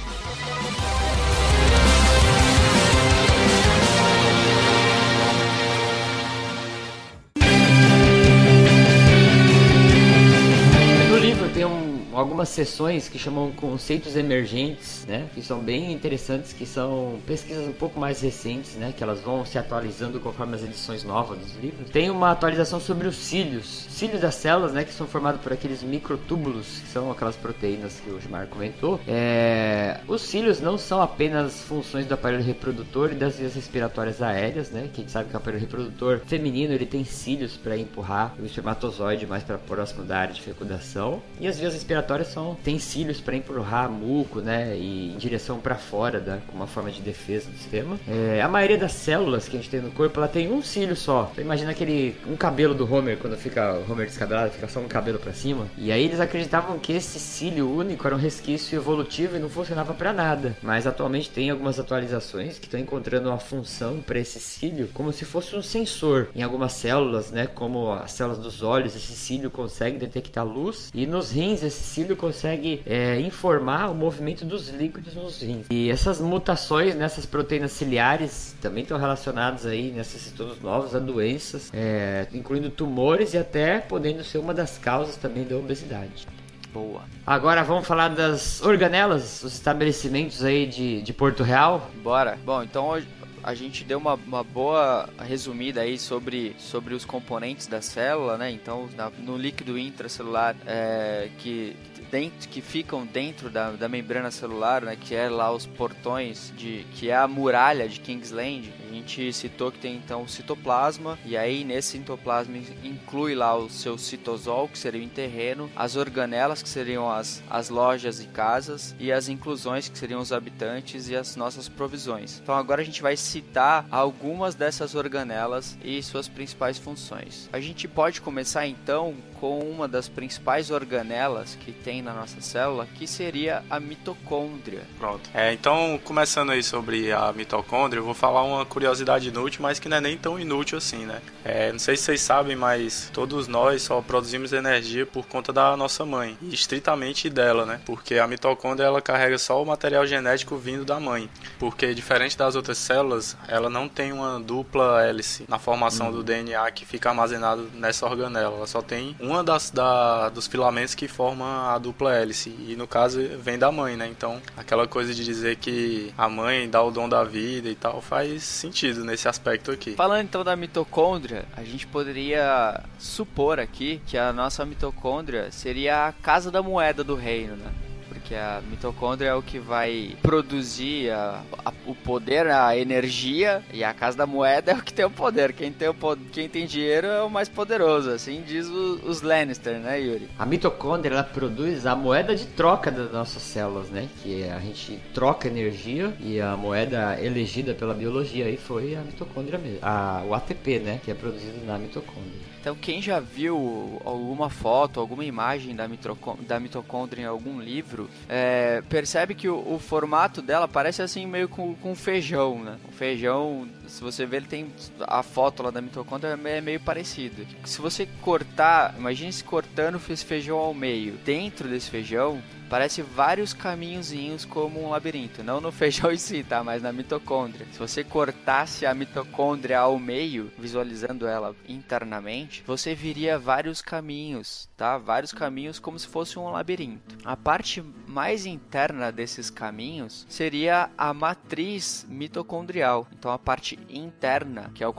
Algumas sessões que chamam conceitos emergentes, né? Que são bem interessantes, que são pesquisas um pouco mais recentes, né? Que elas vão se atualizando conforme as edições novas dos livros. Tem uma atualização sobre os cílios. Cílios das células, né? Que são formados por aqueles microtúbulos, que são aquelas proteínas que o Gilmar comentou. É... Os cílios não são apenas funções do aparelho reprodutor e das vias respiratórias aéreas, né? Que a gente sabe que o aparelho reprodutor feminino ele tem cílios para empurrar o espermatozoide mais para próximo da área de fecundação. E as vias respiratórias são tem cílios para empurrar muco, né? E em direção para fora, né? Como uma forma de defesa do sistema. É, a maioria das células que a gente tem no corpo, ela tem um cílio só. Então imagina aquele um cabelo do Homer quando fica o Homer descabelado, fica só um cabelo para cima. E aí eles acreditavam que esse cílio único era um resquício evolutivo e não funcionava para nada. Mas atualmente tem algumas atualizações que estão encontrando uma função para esse cílio como se fosse um sensor em algumas células, né? Como as células dos olhos, esse cílio consegue detectar luz e nos rins esse cílio consegue é, informar o movimento dos líquidos nos rins. E essas mutações nessas proteínas ciliares também estão relacionadas aí nesses estudos novos a doenças, é, incluindo tumores e até podendo ser uma das causas também da obesidade. Boa. Agora vamos falar das organelas, os estabelecimentos aí de, de Porto Real. Bora. Bom, então hoje a gente deu uma, uma boa resumida aí sobre, sobre os componentes da célula, né? Então, na- no líquido intracelular é, que dentro que ficam dentro da, da membrana celular, né, que é lá os portões de que é a muralha de Kingsland. A gente citou que tem então o citoplasma e aí nesse citoplasma inclui lá o seu citosol, que seria o terreno, as organelas, que seriam as, as lojas e casas, e as inclusões, que seriam os habitantes e as nossas provisões. Então agora a gente vai citar algumas dessas organelas e suas principais funções. A gente pode começar então com uma das principais organelas que tem na nossa célula, que seria a mitocôndria. Pronto. É, então, começando aí sobre a mitocôndria, eu vou falar uma curiosidade inútil, mas que não é nem tão inútil assim, né? É, não sei se vocês sabem, mas todos nós só produzimos energia por conta da nossa mãe, e estritamente dela, né? Porque a mitocôndria ela carrega só o material genético vindo da mãe. Porque diferente das outras células, ela não tem uma dupla hélice na formação do DNA que fica armazenado nessa organela. Ela só tem uma das da, dos filamentos que forma a dupla hélice. E no caso vem da mãe, né? Então aquela coisa de dizer que a mãe dá o dom da vida e tal faz sentido nesse aspecto aqui. Falando então da mitocôndria, a gente poderia supor aqui que a nossa mitocôndria seria a casa da moeda do reino, né? Porque a mitocôndria é o que vai produzir a- a- o poder, a energia, e a casa da moeda é o que tem o poder. Quem tem, o, quem tem dinheiro é o mais poderoso, assim diz o- os Lannister, né, Yuri? A mitocôndria ela produz a moeda de troca das nossas células, né? Que a gente troca energia e a moeda elegida pela biologia aí foi a mitocôndria mesmo. A, o ATP, né? Que é produzido na mitocôndria. Então, quem já viu alguma foto, alguma imagem da, da mitocôndria em algum livro, é, percebe que o, o formato dela parece assim meio com, com feijão, né? Feijão, se você ver, ele tem a foto lá da mitocôndria é meio parecido. Se você cortar, imagine se cortando esse feijão ao meio. Dentro desse feijão parece vários caminhozinhos como um labirinto. Não no feijão em si, tá? Mas na mitocôndria. Se você cortasse a mitocôndria ao meio, visualizando ela internamente, você viria vários caminhos, tá? Vários caminhos como se fosse um labirinto. A parte mais interna desses caminhos seria a matriz mitocondrial. Então, a parte interna, que é o,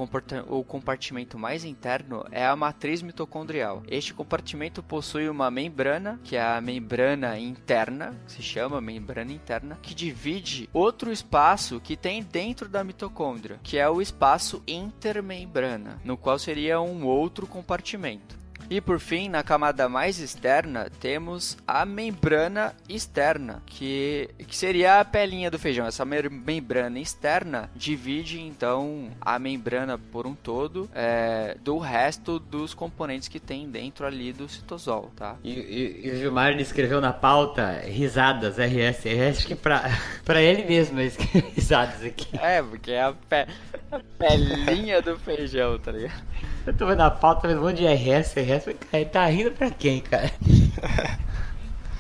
o compartimento mais interno, é a matriz mitocondrial. Este compartimento possui uma membrana, que é a membrana interna, se chama membrana interna, que divide outro espaço que tem dentro da mitocôndria, que é o espaço intermembrana, no qual seria um outro compartimento. E por fim, na camada mais externa, temos a membrana externa, que, que seria a pelinha do feijão. Essa membrana externa divide então a membrana por um todo é, do resto dos componentes que tem dentro ali do citosol, tá? E, e, e o Gilmar escreveu na pauta risadas, RS. Acho que pra, pra ele mesmo ele escreveu risadas aqui. É, porque é a, pe, a pelinha do feijão, tá ligado? Eu tô vendo a pauta, vendo um monte de RS, RS, cara, ele tá rindo pra quem, cara?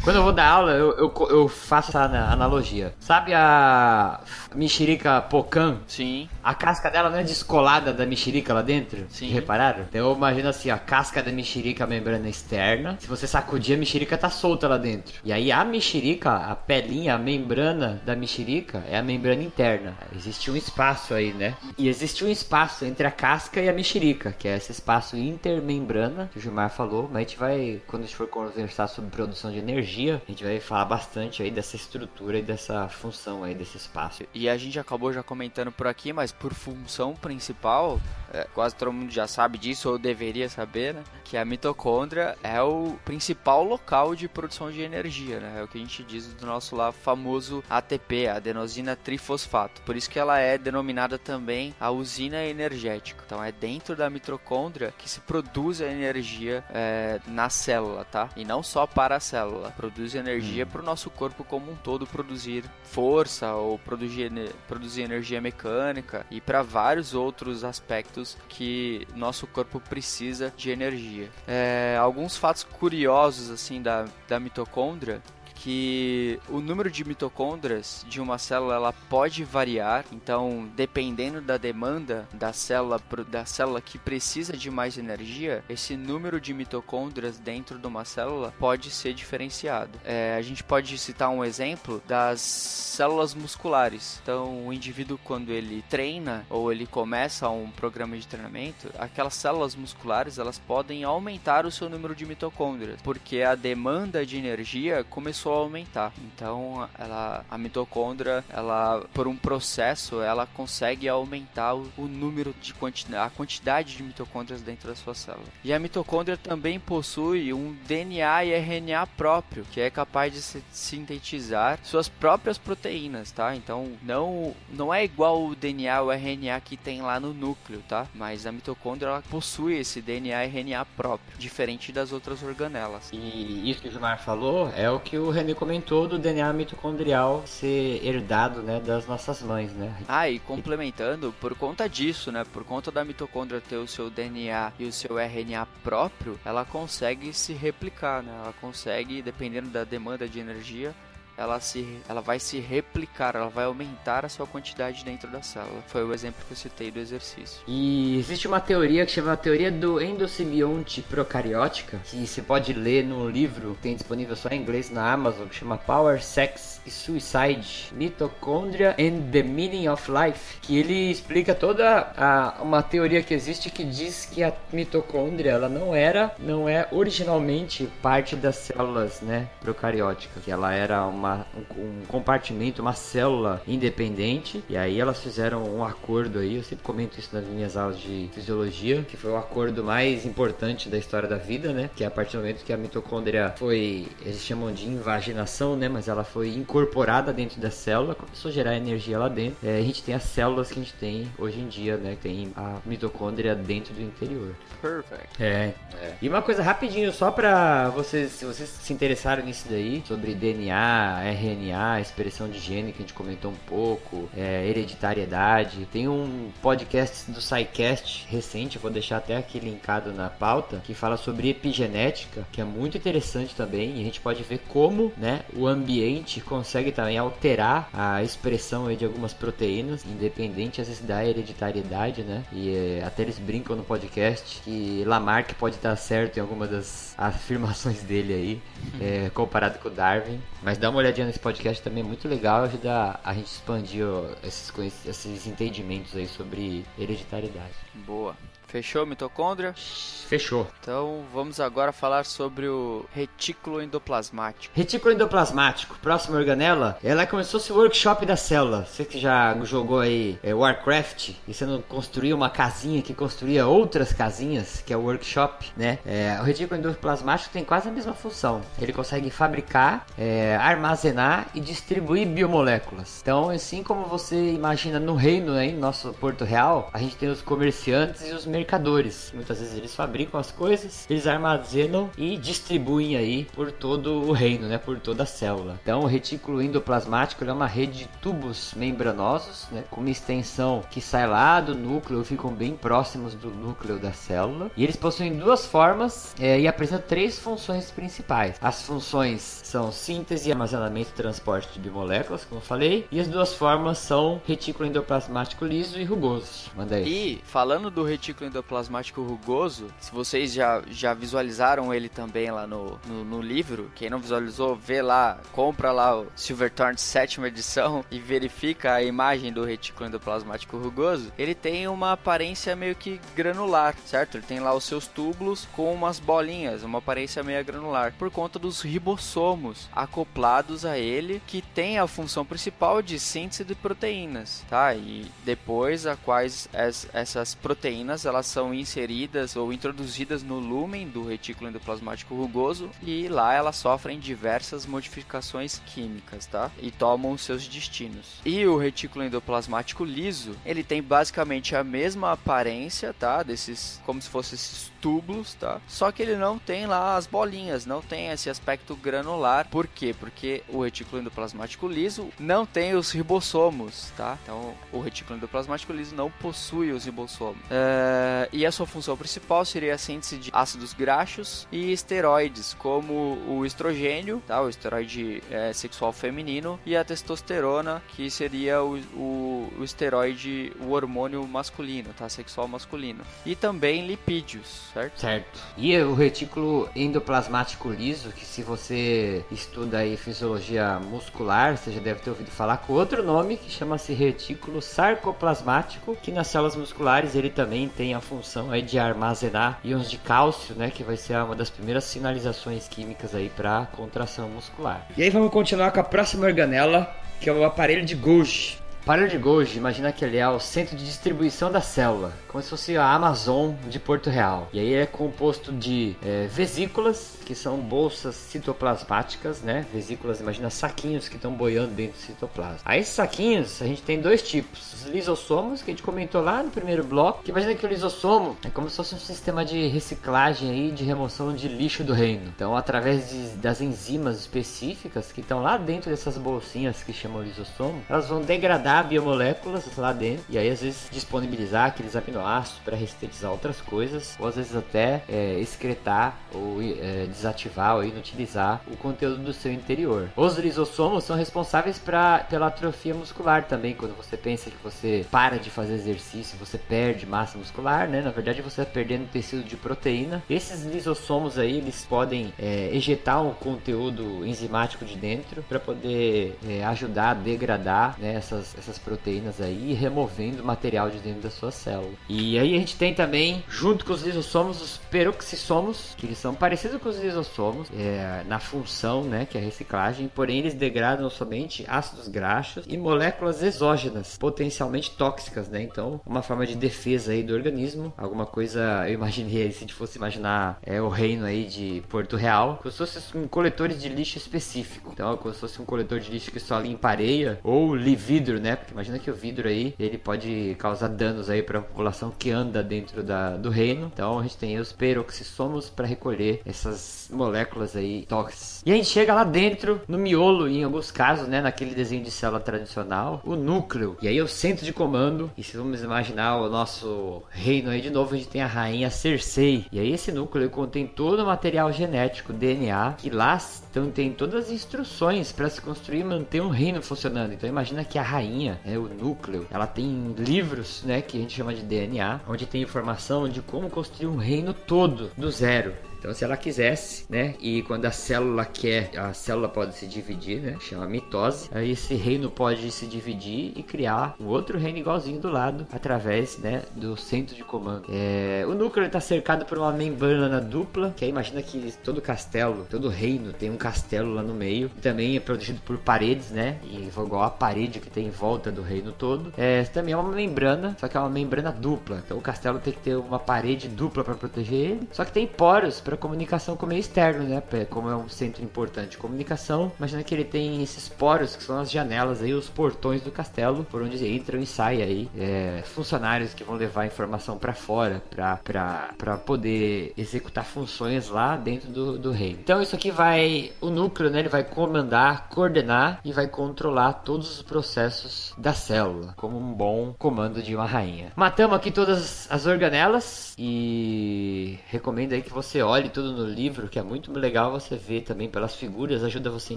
Quando eu vou dar aula, eu, eu, eu, faço essa analogia. Sabe a mexerica Pocan? Sim. A casca dela não é descolada da mexerica lá dentro? Sim. Repararam? Então eu imagino assim, a casca da mexerica, a membrana externa. Se você sacudir, a mexerica tá solta lá dentro. E aí a mexerica, a pelinha, a membrana da mexerica é a membrana interna. Existe um espaço aí, né? E existe um espaço entre a casca e a mexerica, que é esse espaço intermembrana, que o Gilmar falou, mas a gente vai, quando a gente for conversar sobre produção de energia, energia, a gente vai falar bastante aí dessa estrutura e dessa função aí desse espaço. E a gente acabou já comentando por aqui, mas por função principal, é, quase todo mundo já sabe disso ou deveria saber, né? Que a mitocôndria é o principal local de produção de energia, né? É o que a gente diz do nosso lá famoso ATP, adenosina trifosfato. Por isso que ela é denominada também a usina energética. Então é dentro da mitocôndria que se produz a energia é, na célula, tá? E não só para a célula produz energia hum. para o nosso corpo como um todo produzir força ou produzir, produzir energia mecânica e para vários outros aspectos que nosso corpo precisa de energia. É, alguns fatos curiosos assim da, da mitocôndria que o número de mitocôndrias de uma célula ela pode variar, então dependendo da demanda da célula da célula que precisa de mais energia, esse número de mitocôndrias dentro de uma célula pode ser diferenciado. É, a gente pode citar um exemplo das células musculares. Então, o indivíduo quando ele treina ou ele começa um programa de treinamento, aquelas células musculares elas podem aumentar o seu número de mitocôndrias, porque a demanda de energia começou começou a aumentar. Então, ela, a mitocôndria, ela, por um processo, ela consegue aumentar o, o número de quantidade, a quantidade de mitocôndrias dentro da sua célula. E a mitocôndria também possui um DNA e RNA próprio, que é capaz de sintetizar suas próprias proteínas, tá? Então, não, não é igual o DNA ou RNA que tem lá no núcleo, tá? Mas a mitocôndria ela possui esse DNA e RNA próprio, diferente das outras organelas. E isso que o Gilmar falou é o que o René comentou do DNA mitocondrial ser herdado, né, das nossas mães, né? Ah, e complementando, por conta disso, né, por conta da mitocôndria ter o seu DNA e o seu RNA próprio, ela consegue se replicar, né? Ela consegue, dependendo da demanda de energia, ela, se, ela vai se replicar, ela vai aumentar a sua quantidade dentro da célula. Foi o exemplo que eu citei do exercício. E existe uma teoria que chama a teoria do endosimbionte procariótica, que você pode ler num livro que tem disponível só em inglês na Amazon, que chama Power, Sex Suicide, Mitochondria and the Meaning of Life, que ele explica toda a, uma teoria que existe que diz que a mitocôndria ela não era, não é originalmente parte das células, né, procarióticas, que ela era uma um, um, compartimento, uma célula independente. E aí elas fizeram um acordo aí, eu sempre comento isso nas minhas aulas de fisiologia, que foi o acordo mais importante da história da vida, né? Que é a partir do momento que a mitocôndria foi, eles chamam de invaginação, né? Mas ela foi incorporada dentro da célula, começou a gerar energia lá dentro. É, a gente tem as células que a gente tem hoje em dia, né? Tem a mitocôndria dentro do interior. Perfect. É, é. E uma coisa rapidinho, só pra vocês, se vocês se interessaram nisso daí, sobre DNA, RNA, expressão de gene que a gente comentou um pouco, é, hereditariedade. Tem um podcast do SciCast recente, eu vou deixar até aqui linkado na pauta, que fala sobre epigenética, que é muito interessante também. E a gente pode ver como né, o ambiente consegue também alterar a expressão de algumas proteínas, independente às vezes da hereditariedade, né? E é, até eles brincam no podcast que Lamarck pode estar certo em algumas das afirmações dele aí, é, comparado com Darwin. Mas dá uma uma olhadinha nesse podcast também, é muito legal, ajuda a gente expandir ó, esses, esses entendimentos aí sobre hereditariedade. Boa. Fechou, mitocôndria? Fechou. Então vamos agora falar sobre o retículo endoplasmático. Retículo endoplasmático, próxima organela, ela como se fosse o workshop da célula. Você que já jogou aí é, Warcraft e você não construía uma casinha que construía outras casinhas, que é o workshop, né? É, o retículo endoplasmático tem quase a mesma função. Ele consegue fabricar, é, armazenar e distribuir biomoléculas. Então, assim como você imagina no reino, aí, no nosso Porto Real, a gente tem os comerciantes e os mercadores. Muitas vezes eles fabricam as coisas, eles armazenam e distribuem aí por todo o reino, né, por toda a célula. Então, o retículo endoplasmático é uma rede de tubos membranosos, né, com uma extensão que sai lá do núcleo, ficam bem próximos do núcleo da célula. E eles possuem duas formas é, e apresentam três funções principais. As funções são síntese, armazenamento e transporte de biomoléculas, como eu falei, e as duas formas são retículo endoplasmático liso e rugoso. Manda aí. E falando do retículo endoplasmático rugoso, se vocês já, já visualizaram ele também lá no, no, no livro, quem não visualizou, vê lá, compra lá o Silverthorne sétima edição e verifica a imagem do retículo endoplasmático rugoso, ele tem uma aparência meio que granular, certo? Ele tem lá os seus túbulos com umas bolinhas, uma aparência meio granular, por conta dos ribossomos acoplados a ele, que tem a função principal de síntese de proteínas, tá? E depois a quais essas proteínas elas são inseridas ou introduzidas no lumen do retículo endoplasmático rugoso e lá elas sofrem diversas modificações químicas, tá? E tomam seus destinos. E o retículo endoplasmático liso, ele tem basicamente a mesma aparência, tá? Desses, como se fossem esses túbulos, tá? Só que ele não tem lá as bolinhas, não tem esse aspecto granular. Por quê? Porque o retículo endoplasmático liso não tem os ribossomos, tá? Então, o retículo endoplasmático liso não possui os ribossomos. É e a sua função principal seria a síntese de ácidos graxos e esteroides, como o estrogênio, tá? o esteroide é, sexual feminino, e a testosterona, que seria o, o, o, esteroide, o hormônio masculino, tá? sexual masculino. E também lipídios, certo? Certo. E o retículo endoplasmático liso, que se você estuda aí fisiologia muscular, você já deve ter ouvido falar com outro nome, que chama-se retículo sarcoplasmático, que nas células musculares ele também tem a função aí de armazenar íons de cálcio, né, que vai ser uma das primeiras sinalizações químicas aí para contração muscular. E aí vamos continuar com a próxima organela, que é o aparelho de Golgi. Aparelho de Golgi, imagina que ele é o centro de distribuição da célula como se fosse a Amazon de Porto Real. E aí é composto de é, vesículas, que são bolsas citoplasmáticas, né? Vesículas, imagina saquinhos que estão boiando dentro do citoplasma. Aí esses saquinhos, a gente tem dois tipos. Os lisossomos, que a gente comentou lá no primeiro bloco, que imagina que o lisossomo é como se fosse um sistema de reciclagem aí, de remoção de lixo do reino. Então, através de, das enzimas específicas que estão lá dentro dessas bolsinhas que chamam lisossomo, elas vão degradar biomoléculas lá dentro e aí às vezes disponibilizar aqueles aminoácidos para restetizar outras coisas, ou às vezes até é, excretar ou é, desativar ou inutilizar o conteúdo do seu interior. Os lisossomos são responsáveis pra, pela atrofia muscular também. Quando você pensa que você para de fazer exercício, você perde massa muscular, né? Na verdade, você está perdendo tecido de proteína. Esses lisossomos aí, eles podem é, ejetar um conteúdo enzimático de dentro para poder é, ajudar a degradar né, essas, essas proteínas aí, removendo o material de dentro da sua célula. E aí a gente tem também, junto com os lisossomos, os peroxissomos, que eles são parecidos com os lisossomos é, na função, né, que é a reciclagem, porém eles degradam somente ácidos graxos e moléculas exógenas, potencialmente tóxicas, né? Então, uma forma de defesa aí do organismo, alguma coisa, eu imaginei aí, se a gente fosse imaginar é, o reino aí de Porto Real, como se fosse um coletor de lixo específico. Então, como se fosse um coletor de lixo que só limpa areia ou vidro, né? Porque imagina que o vidro aí, ele pode causar danos aí para a população que anda dentro da, do reino. Então a gente tem os peroxissomos para recolher essas moléculas aí tóxicas. E a gente chega lá dentro, no miolo, em alguns casos, né, naquele desenho de célula tradicional, o núcleo. E aí é o centro de comando. E se vamos imaginar o nosso reino aí de novo, a gente tem a rainha Cersei. E aí esse núcleo contém todo o material genético, DNA, que lá então, tem todas as instruções para se construir e manter um reino funcionando. Então imagina que a rainha, é o núcleo, ela tem livros, né, que a gente chama de DNA, onde tem informação de como construir um reino todo do zero. Então, se ela quisesse, né? E quando a célula quer, a célula pode se dividir, né? Chama mitose. Aí esse reino pode se dividir e criar um outro reino igualzinho do lado através, né? Do centro de comando. É, o núcleo está cercado por uma membrana dupla, que aí imagina que todo castelo, todo reino tem um castelo lá no meio. E também é protegido por paredes, né? E igual a parede que tem em volta do reino todo. É, também é uma membrana, só que é uma membrana dupla. Então o castelo tem que ter uma parede dupla para proteger ele. Só que tem poros para comunicação com o meio externo, né? Como é um centro importante de comunicação, imagina que ele tem esses poros que são as janelas aí, os portões do castelo, por onde entram e saem aí é, funcionários que vão levar informação para fora, para poder executar funções lá dentro do, do reino. Então isso aqui vai, o núcleo, né? Ele vai comandar, coordenar e vai controlar todos os processos da célula, como um bom comando de uma rainha. Matamos aqui todas as organelas e recomendo aí que você olhe tudo no livro, que é muito legal você ver também pelas figuras, ajuda você a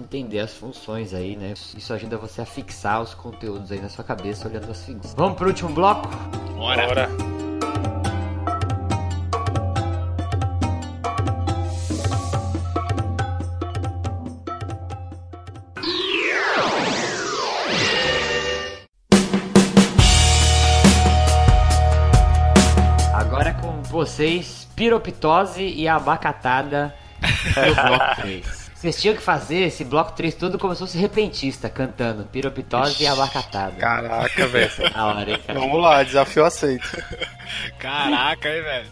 entender as funções aí, né? Isso ajuda você a fixar os conteúdos aí na sua cabeça olhando as figuras. Vamos pro último bloco? Bora! Bora. vocês piroptose e abacatada no bloco 3. Vocês tinham que fazer esse bloco 3 todo como se fosse repentista, cantando piroptose e abacatada. Caraca, velho. Vamos lá, desafio aceito. Caraca, hein, velho.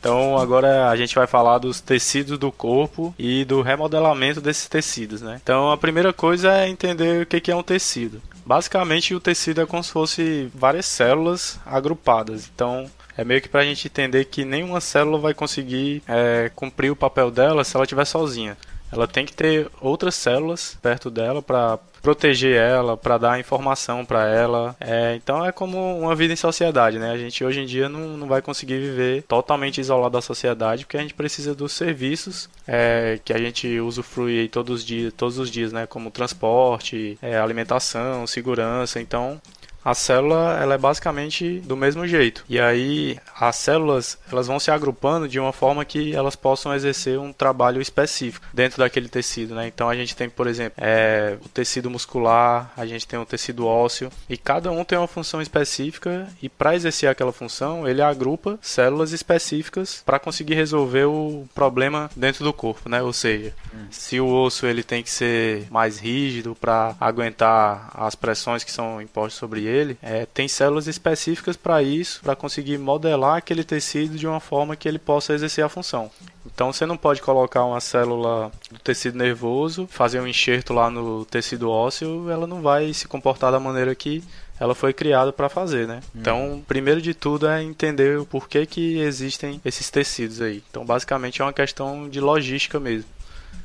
Então agora a gente vai falar dos tecidos do corpo e do remodelamento desses tecidos, né? Então a primeira coisa é entender o que é um tecido. Basicamente, o tecido é como se fosse várias células agrupadas. Então, é meio que para a gente entender que nenhuma célula vai conseguir é, cumprir o papel dela se ela estiver sozinha. Ela tem que ter outras células perto dela para proteger ela, para dar informação para ela. É, então é como uma vida em sociedade, né? A gente hoje em dia não, não vai conseguir viver totalmente isolado da sociedade, porque a gente precisa dos serviços é, que a gente usufrui todos os dias, todos os dias, né? Como transporte, é, alimentação, segurança. Então a célula ela é basicamente do mesmo jeito. E aí as células elas vão se agrupando de uma forma que elas possam exercer um trabalho específico dentro daquele tecido, né? Então a gente tem, por exemplo, é, o tecido muscular, a gente tem o tecido ósseo e cada um tem uma função específica e para exercer aquela função ele agrupa células específicas para conseguir resolver o problema dentro do corpo, né? Ou seja, se o osso ele tem que ser mais rígido para aguentar as pressões que são impostas sobre ele dele, é, tem células específicas para isso, para conseguir modelar aquele tecido de uma forma que ele possa exercer a função. Então você não pode colocar uma célula do tecido nervoso, fazer um enxerto lá no tecido ósseo, ela não vai se comportar da maneira que ela foi criada para fazer, né? Hum. Então, primeiro de tudo é entender o porquê que existem esses tecidos aí. Então, basicamente é uma questão de logística mesmo.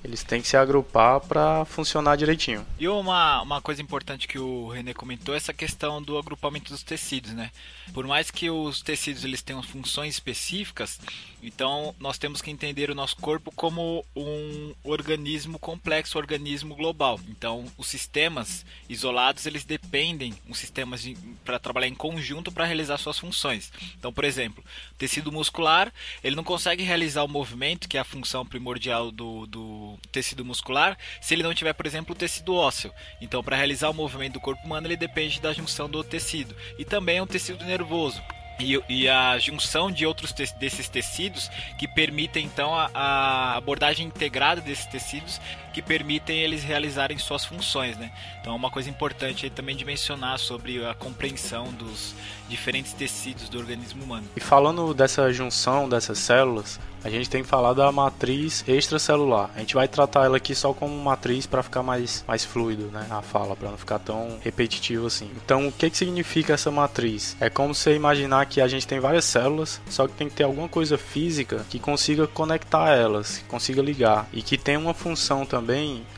Eles têm que se agrupar para funcionar direitinho. E uma, uma coisa importante que o René comentou é essa questão do agrupamento dos tecidos, né? Por mais que os tecidos eles tenham funções específicas, então nós temos que entender o nosso corpo como um organismo complexo, um organismo global. Então os sistemas isolados eles dependem os sistemas para trabalhar em conjunto para realizar suas funções. Então, por exemplo, o tecido muscular ele não consegue realizar o movimento que é a função primordial do, do tecido muscular se ele não tiver, por exemplo, o tecido ósseo. Então, para realizar o movimento do corpo humano ele depende da junção do tecido e também é um tecido nervoso. E, e, a junção de outros te desses tecidos que permitem então a, a, abordagem integrada desses tecidos que permitem eles realizarem suas funções, né? Então é uma coisa importante aí também de mencionar sobre a compreensão dos diferentes tecidos do organismo humano. E falando dessa junção dessas células, a gente tem que falar da matriz extracelular. A gente vai tratar ela aqui só como matriz para ficar mais, mais fluido, né? A fala, para não ficar tão repetitivo assim. Então, o que, que significa essa matriz? É como você imaginar que a gente tem várias células, só que tem que ter alguma coisa física que consiga conectar elas, que consiga ligar e que tenha uma função também,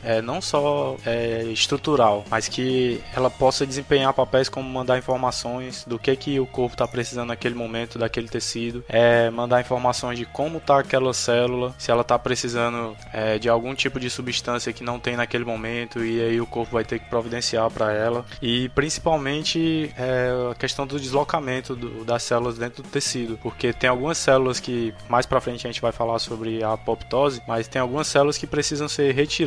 é, não só é, estrutural, mas que ela possa desempenhar papéis como mandar informações do que que o corpo está precisando naquele momento daquele tecido, é, mandar informações de como está aquela célula, se ela está precisando é, de algum tipo de substância que não tem naquele momento e aí o corpo vai ter que providenciar para ela. E principalmente é, a questão do deslocamento do, das células dentro do tecido, porque tem algumas células que mais para frente a gente vai falar sobre a apoptose, mas tem algumas células que precisam ser retiradas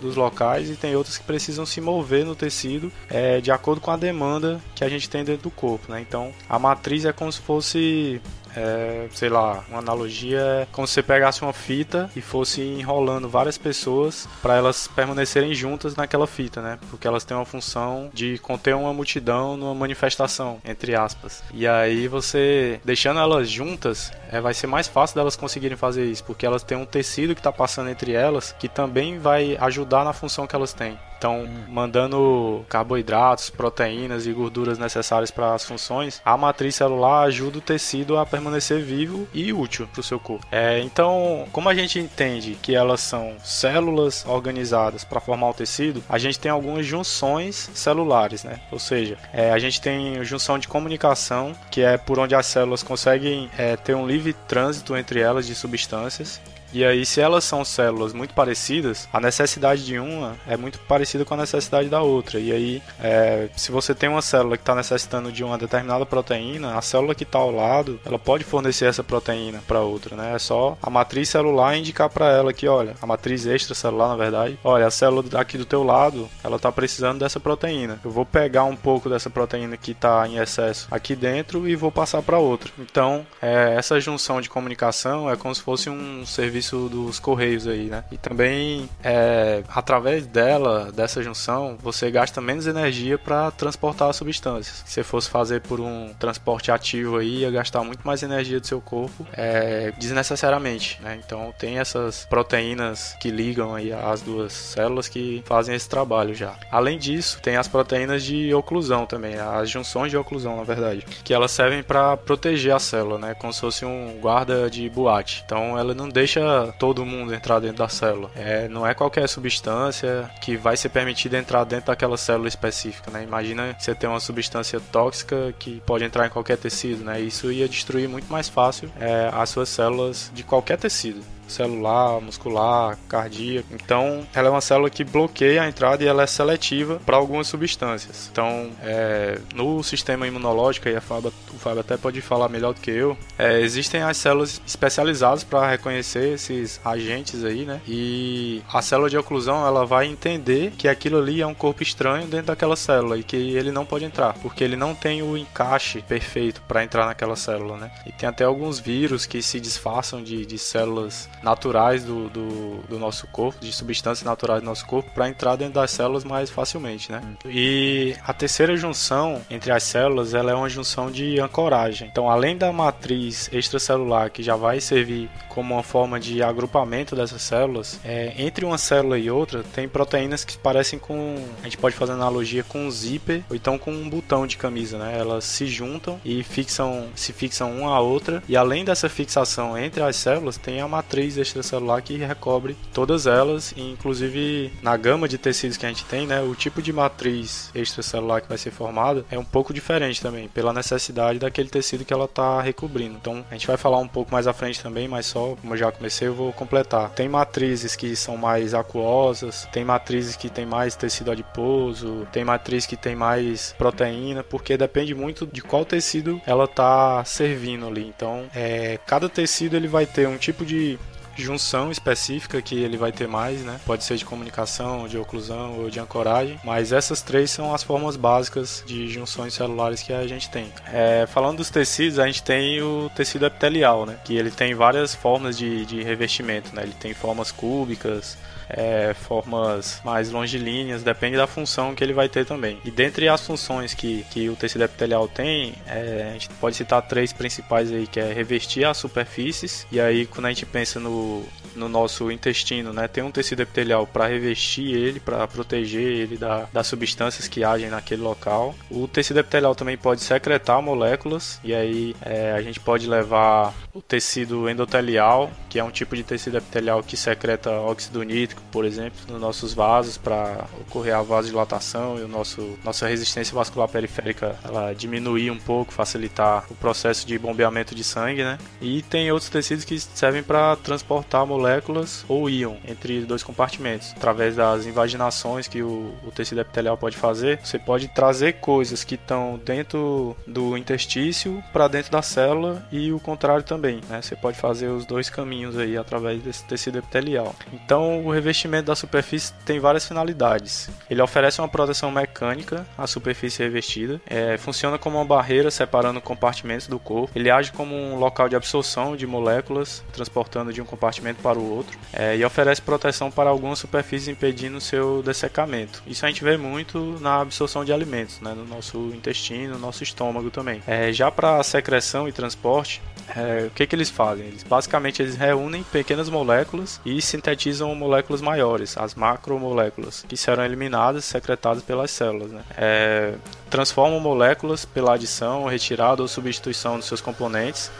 dos locais e tem outras que precisam se mover no tecido é, de acordo com a demanda que a gente tem dentro do corpo, né? Então a matriz é como se fosse é, sei lá, uma analogia é como se você pegasse uma fita e fosse enrolando várias pessoas para elas permanecerem juntas naquela fita, né? Porque elas têm uma função de conter uma multidão numa manifestação, entre aspas. E aí você deixando elas juntas, é, vai ser mais fácil delas conseguirem fazer isso, porque elas têm um tecido que está passando entre elas que também vai ajudar na função que elas têm. Então, hum. mandando carboidratos, proteínas e gorduras necessárias para as funções, a matriz celular ajuda o tecido a permanecer vivo e útil para o seu corpo. É, então, como a gente entende que elas são células organizadas para formar o tecido, a gente tem algumas junções celulares, né? Ou seja, é, a gente tem junção de comunicação, que é por onde as células conseguem é, ter um livre trânsito entre elas de substâncias. E aí, se elas são células muito parecidas, a necessidade de uma é muito parecida com a necessidade da outra. E aí, é, se você tem uma célula que está necessitando de uma determinada proteína, a célula que está ao lado, ela pode fornecer essa proteína para outra, né? É só a matriz celular indicar para ela que, olha, a matriz extracelular, na verdade, olha, a célula aqui do teu lado, ela está precisando dessa proteína. Eu vou pegar um pouco dessa proteína que está em excesso aqui dentro e vou passar para outra. Então, é, essa junção de comunicação é como se fosse um serviço serviço dos correios aí, né? E também é, através dela, dessa junção, você gasta menos energia para transportar substâncias. Se você fosse fazer por um transporte ativo aí, ia gastar muito mais energia do seu corpo é, desnecessariamente, né? Então tem essas proteínas que ligam aí as duas células que fazem esse trabalho já. Além disso, tem as proteínas de oclusão também, as junções de oclusão, na verdade, que elas servem para proteger a célula, né? Como se fosse um guarda de boate. Então ela não deixa todo mundo entrar dentro da célula. É, não é qualquer substância que vai ser permitida entrar dentro daquela célula específica, né? Imagina você ter uma substância tóxica que pode entrar em qualquer tecido, né? Isso ia destruir muito mais fácil é, as suas células de qualquer tecido celular, muscular, cardíaco. Então, ela é uma célula que bloqueia a entrada e ela é seletiva para algumas substâncias. Então, é, no sistema imunológico, e a Fábio, o Fábio até pode falar melhor do que eu, é, existem as células especializadas para reconhecer esses agentes aí, né? E a célula de oclusão, ela vai entender que aquilo ali é um corpo estranho dentro daquela célula e que ele não pode entrar, porque ele não tem o encaixe perfeito para entrar naquela célula, né? E tem até alguns vírus que se disfarçam de, de células naturais do, do, do, nosso corpo, de substâncias naturais do nosso corpo, para entrar dentro das células mais facilmente, né? E a terceira junção entre as células, ela é uma junção de ancoragem. Então, além da matriz extracelular, que já vai servir como uma forma de agrupamento dessas células, é, entre uma célula e outra, tem proteínas que parecem com, a gente pode fazer analogia com um zíper, ou então com um botão de camisa, né? Elas se juntam e fixam, se fixam uma à outra, e além dessa fixação entre as células, tem a matriz matriz extracelular que recobre todas elas, inclusive na gama de tecidos que a gente tem, né, o tipo de matriz extracelular que vai ser formada é um pouco diferente também, pela necessidade daquele tecido que ela está recobrindo. Então a gente vai falar um pouco mais à frente também, mas só como eu já comecei, eu vou completar. Tem matrizes que são mais aquosas, tem matrizes que tem mais tecido adiposo, tem matriz que tem mais proteína, porque depende muito de qual tecido ela está servindo ali. Então, é, cada tecido ele vai ter um tipo de junção específica que ele vai ter mais, né? Pode ser de comunicação, de oclusão ou de ancoragem, mas essas três são as formas básicas de junções celulares que a gente tem. É, falando dos tecidos, a gente tem o tecido epitelial, né? Que ele tem várias formas de, de revestimento, né? Ele tem formas cúbicas, é, formas mais longilíneas, depende da função que ele vai ter também. E dentre as funções que, que o tecido epitelial tem, é, a gente pode citar três principais aí, que é revestir as superfícies, e aí quando a gente pensa no no, no nosso intestino, né, tem um tecido epitelial para revestir ele, para proteger ele da, das substâncias que agem naquele local. O tecido epitelial também pode secretar moléculas e aí é, a gente pode levar o tecido endotelial, que é um tipo de tecido epitelial que secreta óxido nítrico, por exemplo, nos nossos vasos para ocorrer a vasodilatação e o nosso nossa resistência vascular periférica ela diminuir um pouco, facilitar o processo de bombeamento de sangue, né? E tem outros tecidos que servem para transportar moléculas ou íon entre dois compartimentos. Através das invaginações que o, o tecido epitelial pode fazer, você pode trazer coisas que estão dentro do interstício para dentro da célula e o contrário também, né? Você pode fazer os dois caminhos aí através desse tecido epitelial. Então, o revestimento da superfície tem várias finalidades. Ele oferece uma proteção mecânica à superfície revestida, é, funciona como uma barreira separando compartimentos do corpo, ele age como um local de absorção de moléculas, transportando de um compartimento para o outro, é, e oferece proteção para algumas superfícies impedindo seu dessecamento. Isso a gente vê muito na absorção de alimentos, né, no nosso intestino, no nosso estômago também. É, já para secreção e transporte, é, o que, que eles fazem? Eles basicamente eles reúnem pequenas moléculas e sintetizam moléculas maiores, as macromoléculas, que serão eliminadas e secretadas pelas células. Né? É, transformam moléculas pela adição, retirada ou substituição dos seus componentes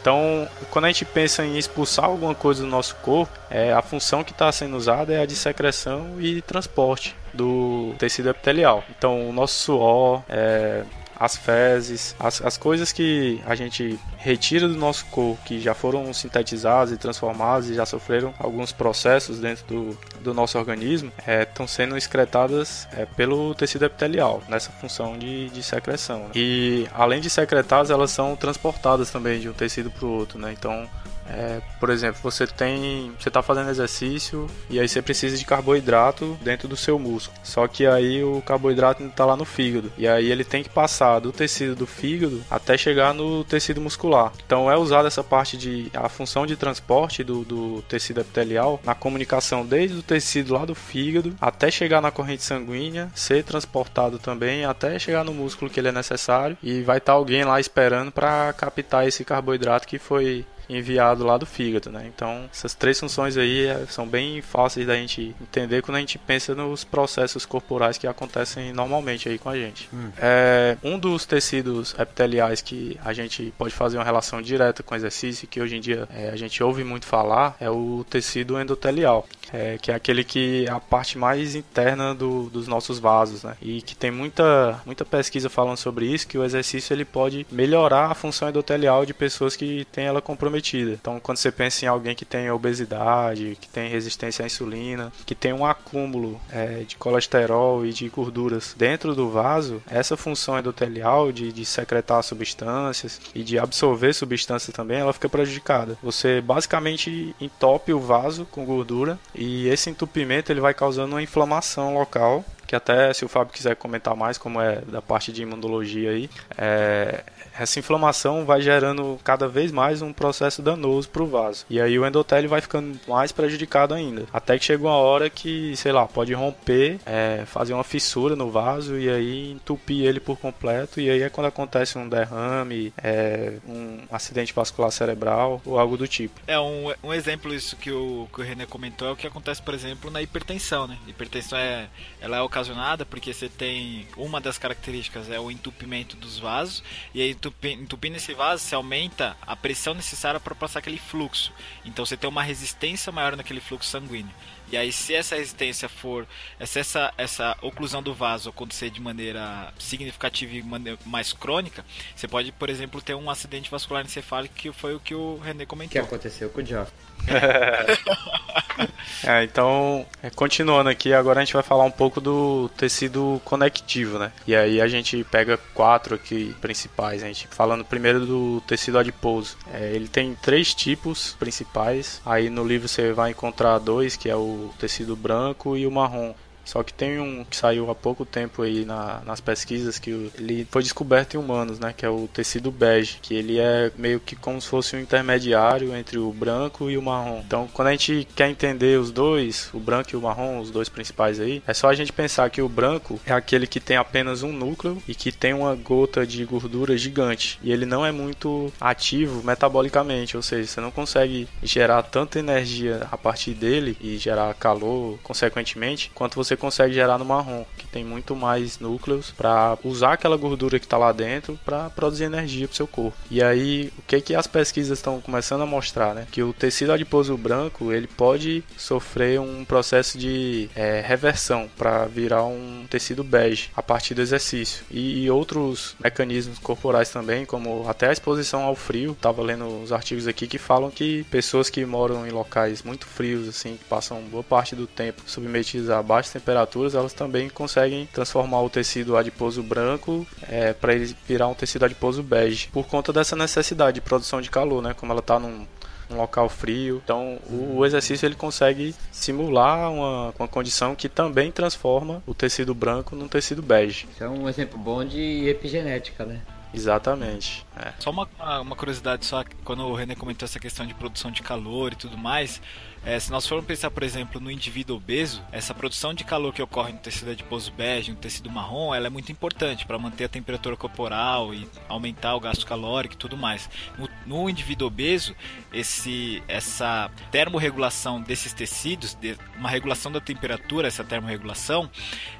então, quando a gente pensa em expulsar alguma coisa do nosso corpo, é, a função que está sendo usada é a de secreção e transporte do tecido epitelial. Então, o nosso suor, é, as fezes, as, as coisas que a gente retira do nosso corpo, que já foram sintetizadas e transformadas e já sofreram alguns processos dentro do, do nosso organismo, estão é, sendo excretadas é, pelo tecido epitelial, nessa função de, de secreção. E além de secretadas, elas são transportadas também de um tecido para o outro, né? Então é, por exemplo, você tem, você está fazendo exercício e aí você precisa de carboidrato dentro do seu músculo. Só que aí o carboidrato está lá no fígado e aí ele tem que passar do tecido do fígado até chegar no tecido muscular. Então é usada essa parte de a função de transporte do, do tecido epitelial na comunicação desde o tecido lá do fígado até chegar na corrente sanguínea, ser transportado também até chegar no músculo que ele é necessário e vai estar tá alguém lá esperando para captar esse carboidrato que foi enviado lá do fígado, né? Então, essas três funções aí é, são bem fáceis da gente entender quando a gente pensa nos processos corporais que acontecem normalmente aí com a gente. Hum. É, um dos tecidos epiteliais que a gente pode fazer uma relação direta com o exercício, que hoje em dia é, a gente ouve muito falar, é o tecido endotelial é, que é aquele que é a parte mais interna do, dos nossos vasos, né? E que tem muita, muita pesquisa falando sobre isso, que o exercício ele pode melhorar a função endotelial de pessoas que têm ela comprometida. Então, quando você pensa em alguém que tem obesidade, que tem resistência à insulina, que tem um acúmulo é, de colesterol e de gorduras dentro do vaso, essa função endotelial de, de secretar substâncias e de absorver substâncias também, ela fica prejudicada. Você basicamente entope o vaso com gordura e esse entupimento ele vai causando uma inflamação local que até se o Fábio quiser comentar mais como é da parte de imunologia aí, é, essa inflamação vai gerando cada vez mais um processo danoso para o vaso. E aí o endotélio vai ficando mais prejudicado ainda. Até que chega uma hora que, sei lá, pode romper, é, fazer uma fissura no vaso e aí entupir ele por completo. E aí é quando acontece um derrame, é, um acidente vascular cerebral ou algo do tipo. É um, um exemplo isso que o, que o René comentou é o que acontece, por exemplo, na hipertensão, né? Hipertensão é, ela é ocasionada porque você tem uma das características é o entupimento dos vasos e aí entupindo esse vaso, você aumenta a pressão necessária para passar aquele fluxo. Então você tem uma resistência maior naquele fluxo sanguíneo. E aí, se essa resistência for, se essa, essa oclusão do vaso acontecer de maneira significativa e mais crônica, você pode, por exemplo, ter um acidente vascular encefálico, que foi o que o René comentou. Que aconteceu com o Geoff. é, então, é, continuando aqui, agora a gente vai falar um pouco do tecido conectivo, né? E aí a gente pega quatro aqui principais, a gente falando primeiro do tecido adiposo. É, ele tem três tipos principais. Aí no livro você vai encontrar dois, que é o tecido branco e o marrom Só que tem um que saiu há pouco tempo aí na, nas pesquisas que ele foi descoberto em humanos, né? Que é o tecido bege, que ele é meio que como se fosse um intermediário entre o branco e o marrom. Então, quando a gente quer entender os dois, o branco e o marrom, os dois principais aí, é só a gente pensar que o branco é aquele que tem apenas um núcleo e que tem uma gota de gordura gigante. E ele não é muito ativo metabolicamente, ou seja, você não consegue gerar tanta energia a partir dele e gerar calor consequentemente, quanto você consegue gerar no marrom, que tem muito mais núcleos para usar aquela gordura que está lá dentro para produzir energia para o seu corpo. E aí, o que que as pesquisas estão começando a mostrar, né? Que o tecido adiposo branco ele pode sofrer um processo de é, reversão para virar um tecido bege a partir do exercício e, e outros mecanismos corporais também, como até a exposição ao frio. Tava lendo os artigos aqui que falam que pessoas que moram em locais muito frios, assim, que passam boa parte do tempo submetidas a baixas temperaturas, elas também conseguem transformar o tecido adiposo branco é, para ele virar um tecido adiposo bege, por conta dessa necessidade de produção de calor, né? Como ela está num, num local frio. Então, o, o, exercício ele consegue simular uma, uma condição que também transforma o tecido branco num tecido bege. Isso é um exemplo bom de epigenética, né? Exatamente. É. Só uma, uma curiosidade, só quando o René comentou essa questão de produção de calor e tudo mais, é, se nós formos pensar, por exemplo, no indivíduo obeso, essa produção de calor que ocorre no tecido adiposo bege, no tecido marrom, ela é muito importante para manter a temperatura corporal e aumentar o gasto calórico e tudo mais. No, no indivíduo obeso, esse, essa termorregulação desses tecidos, de, uma regulação da temperatura, essa termorregulação,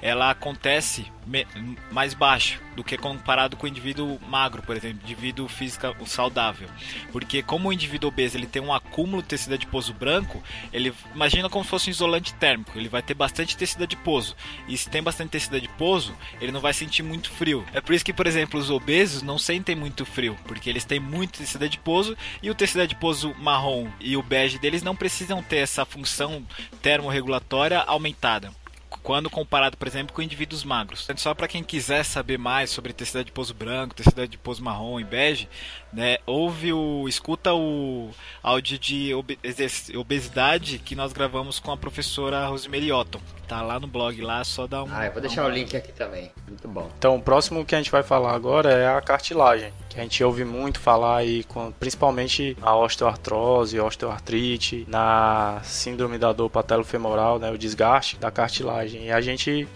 ela acontece me, mais baixo do que comparado com o indivíduo magro, por exemplo, indivíduo físico saudável. Porque como o indivíduo obeso ele tem um acúmulo de tecido adiposo branco, ele imagina como se fosse um isolante térmico. Ele vai ter bastante tecido adiposo. E se tem bastante tecido adiposo, ele não vai sentir muito frio. É por isso que, por exemplo, os obesos não sentem muito frio, porque eles têm muito tecido adiposo e o tecido adiposo marrom e o bege deles não precisam ter essa função termorregulatória aumentada quando comparado, por exemplo, com indivíduos magros. Só para quem quiser saber mais sobre tecido adiposo branco, tecido adiposo marrom e bege, né, ouve o escuta o áudio de obesidade que nós gravamos com a professora Rosemary Otton. Tá lá no blog lá, só dá um Ah, eu vou deixar um... o link aqui também. Muito bom. Então, o próximo que a gente vai falar agora é a cartilagem, que a gente ouve muito falar aí com principalmente a osteoartrose, osteoartrite, na síndrome da dor patelofemoral, né, o desgaste da cartilagem. E a gente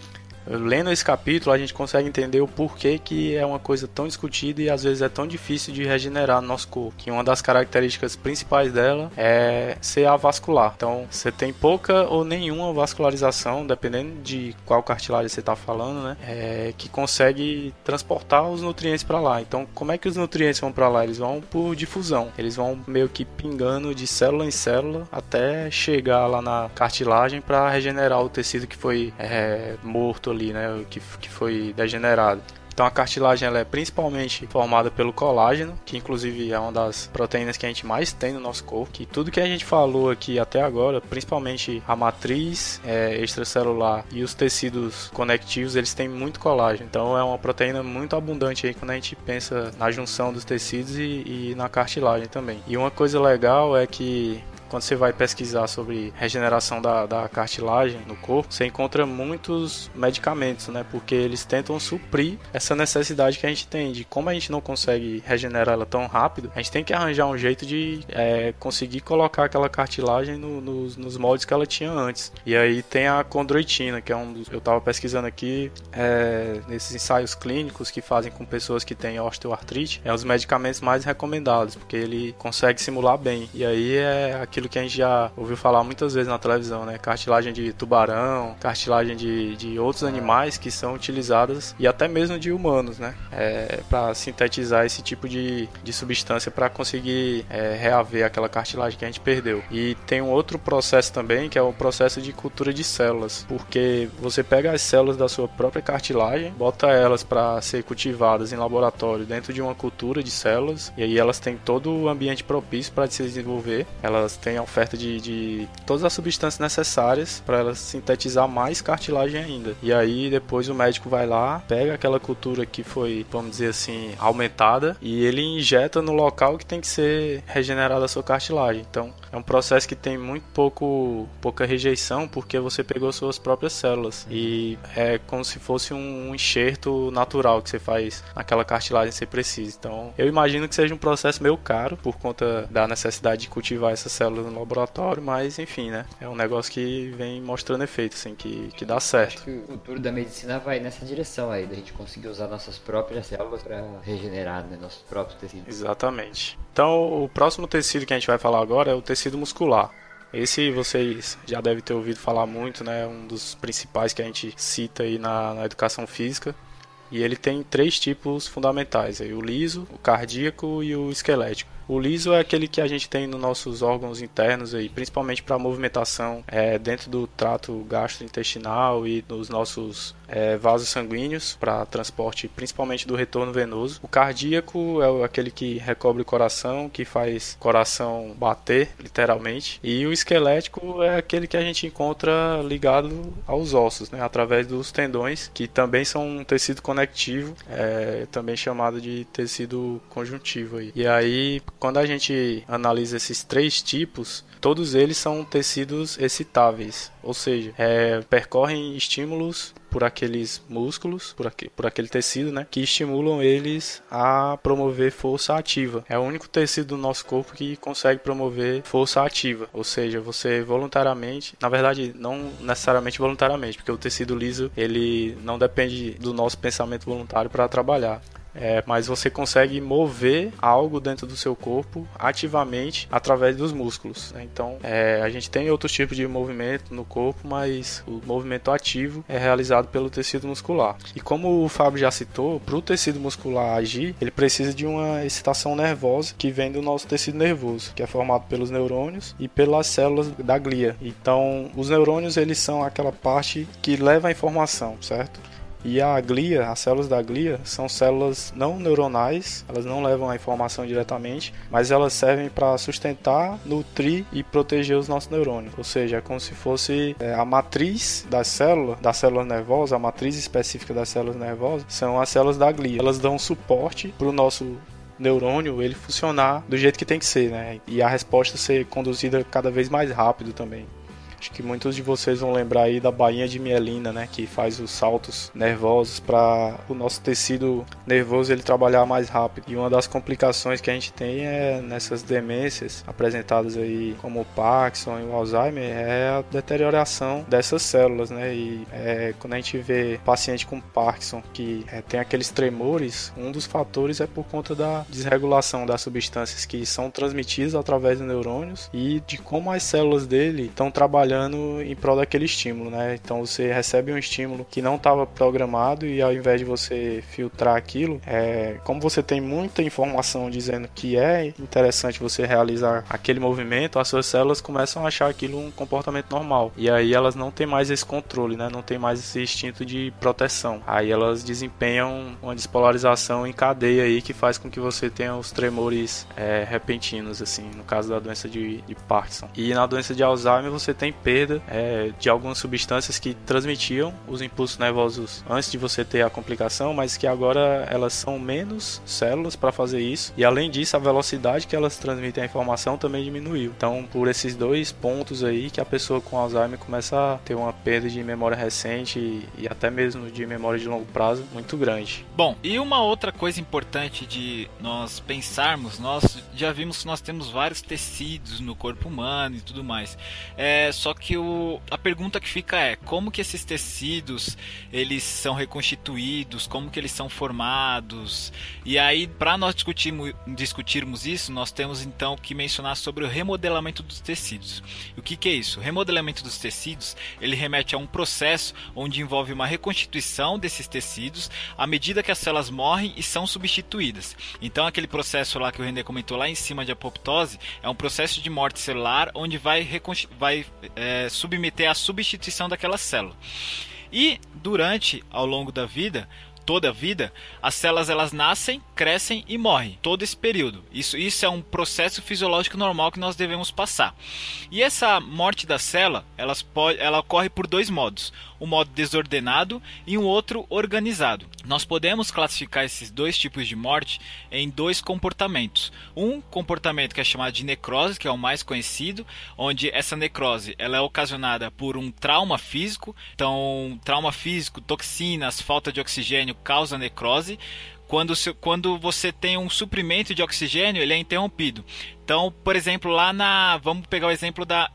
lendo esse capítulo a gente consegue entender o porquê que é uma coisa tão discutida e às vezes é tão difícil de regenerar no nosso corpo. Que uma das características principais dela é ser avascular. Então você tem pouca ou nenhuma vascularização, dependendo de qual cartilagem você está falando, né? É, que consegue transportar os nutrientes para lá. Então como é que os nutrientes vão para lá? Eles vão por difusão. Eles vão meio que pingando de célula em célula até chegar lá na cartilagem para regenerar o tecido que foi é, morto ali, né, que, que foi degenerado. Então a cartilagem ela é principalmente formada pelo colágeno, que inclusive é uma das proteínas que a gente mais tem no nosso corpo. Tudo que a gente falou aqui até agora, principalmente a matriz é, extracelular e os tecidos conectivos, eles têm muito colágeno. Então é uma proteína muito abundante aí quando a gente pensa na junção dos tecidos e, e na cartilagem também. E uma coisa legal é que quando você vai pesquisar sobre regeneração da, da cartilagem no corpo, você encontra muitos medicamentos, né? Porque eles tentam suprir essa necessidade que a gente tem de como a gente não consegue regenerar ela tão rápido, a gente tem que arranjar um jeito de é, conseguir colocar aquela cartilagem no, nos, nos moldes que ela tinha antes. E aí tem a condroitina, que é um dos. Eu estava pesquisando aqui é, nesses ensaios clínicos que fazem com pessoas que têm osteoartrite, é dos medicamentos mais recomendados, porque ele consegue simular bem. E aí é aquilo aquilo que a gente já ouviu falar muitas vezes na televisão, né? Cartilagem de tubarão, cartilagem de, de outros animais que são utilizadas e até mesmo de humanos, né? É, para sintetizar esse tipo de, de substância para conseguir é, reaver aquela cartilagem que a gente perdeu. E tem um outro processo também que é o processo de cultura de células, porque você pega as células da sua própria cartilagem, bota elas para ser cultivadas em laboratório dentro de uma cultura de células e aí elas têm todo o ambiente propício para se desenvolver. Elas têm tem a oferta de, de todas as substâncias necessárias para ela sintetizar mais cartilagem ainda. E aí depois o médico vai lá, pega aquela cultura que foi, vamos dizer assim, aumentada e ele injeta no local que tem que ser regenerada a sua cartilagem. Então é um processo que tem muito pouco pouca rejeição porque você pegou suas próprias células e é como se fosse um enxerto natural que você faz naquela cartilagem que você precisa. Então eu imagino que seja um processo meio caro por conta da necessidade de cultivar essas células no laboratório, mas enfim, né? É um negócio que vem mostrando efeito, assim, que, que dá certo. Acho que o futuro da medicina vai nessa direção aí, da gente conseguir usar nossas próprias células para regenerar né, nossos próprios tecidos. Exatamente. Então, o próximo tecido que a gente vai falar agora é o tecido muscular. Esse vocês já devem ter ouvido falar muito, né? Um dos principais que a gente cita aí na, na educação física. E ele tem três tipos fundamentais: aí, o liso, o cardíaco e o esquelético. O liso é aquele que a gente tem nos nossos órgãos internos aí, principalmente para movimentação é, dentro do trato gastrointestinal e nos nossos é, vasos sanguíneos para transporte, principalmente do retorno venoso. O cardíaco é aquele que recobre o coração, que faz coração bater, literalmente. E o esquelético é aquele que a gente encontra ligado aos ossos, né, através dos tendões, que também são um tecido conectivo, é, também chamado de tecido conjuntivo. Aí. E aí quando a gente analisa esses três tipos, todos eles são tecidos excitáveis, ou seja, é, percorrem estímulos por aqueles músculos, por, por aquele tecido, né, que estimulam eles a promover força ativa. É o único tecido do nosso corpo que consegue promover força ativa, ou seja, você voluntariamente, na verdade, não necessariamente voluntariamente, porque o tecido liso ele não depende do nosso pensamento voluntário para trabalhar. É, mas você consegue mover algo dentro do seu corpo ativamente através dos músculos. Né? Então, é, a gente tem outros tipos de movimento no corpo, mas o movimento ativo é realizado pelo tecido muscular. E como o Fábio já citou, para o tecido muscular agir, ele precisa de uma excitação nervosa que vem do nosso tecido nervoso, que é formado pelos neurônios e pelas células da glia. Então, os neurônios eles são aquela parte que leva a informação, certo? E a glia, as células da glia, são células não neuronais, elas não levam a informação diretamente, mas elas servem para sustentar, nutrir e proteger os nossos neurônios. Ou seja, é como se fosse é, a matriz da célula, das células nervosas, a matriz específica das células nervosas, são as células da glia. Elas dão suporte para o nosso neurônio ele funcionar do jeito que tem que ser, né? E a resposta ser conduzida cada vez mais rápido também. Acho que muitos de vocês vão lembrar aí da bainha de mielina, né, que faz os saltos nervosos para o nosso tecido nervoso ele trabalhar mais rápido. E uma das complicações que a gente tem é nessas demências apresentadas aí como o Parkinson e o Alzheimer é a deterioração dessas células, né? E é, quando a gente vê paciente com Parkinson que é, tem aqueles tremores, um dos fatores é por conta da desregulação das substâncias que são transmitidas através dos neurônios e de como as células dele estão trabalhando trabalhando em prol daquele estímulo, né? Então você recebe um estímulo que não estava programado e ao invés de você filtrar aquilo, é, como você tem muita informação dizendo que é interessante você realizar aquele movimento, as suas células começam a achar aquilo um comportamento normal. E aí elas não têm mais esse controle, né? Não tem mais esse instinto de proteção. Aí elas desempenham uma despolarização em cadeia aí que faz com que você tenha os tremores é, repentinos, assim, no caso da doença de, de Parkinson. E na doença de Alzheimer você tem perda é, de algumas substâncias que transmitiam os impulsos nervosos antes de você ter a complicação, mas que agora elas são menos células para fazer isso. E além disso, a velocidade que elas transmitem a informação também diminuiu. Então, por esses dois pontos aí que a pessoa com Alzheimer começa a ter uma perda de memória recente e, e até mesmo de memória de longo prazo muito grande. Bom, e uma outra coisa importante de nós pensarmos, nós já vimos que nós temos vários tecidos no corpo humano e tudo mais. É, só que o, a pergunta que fica é como que esses tecidos eles são reconstituídos, como que eles são formados. E aí, para nós discutirmos, discutirmos isso, nós temos então que mencionar sobre o remodelamento dos tecidos. O que, que é isso? O remodelamento dos tecidos ele remete a um processo onde envolve uma reconstituição desses tecidos à medida que as células morrem e são substituídas. Então, aquele processo lá que o René comentou lá em cima de apoptose é um processo de morte celular onde vai, vai é, submeter à substituição daquela célula. E durante, ao longo da vida, toda a vida, as células elas nascem, crescem e morrem, todo esse período. Isso, isso é um processo fisiológico normal que nós devemos passar. E essa morte da célula, elas pode, ela ocorre por dois modos: um modo desordenado e um outro organizado. Nós podemos classificar esses dois tipos de morte em dois comportamentos. Um comportamento que é chamado de necrose, que é o mais conhecido, onde essa necrose ela é ocasionada por um trauma físico. Então, trauma físico, toxinas, falta de oxigênio causa necrose. Quando, quando você tem um suprimento de oxigênio, ele é interrompido. Então, por exemplo, lá na. Vamos pegar o exemplo da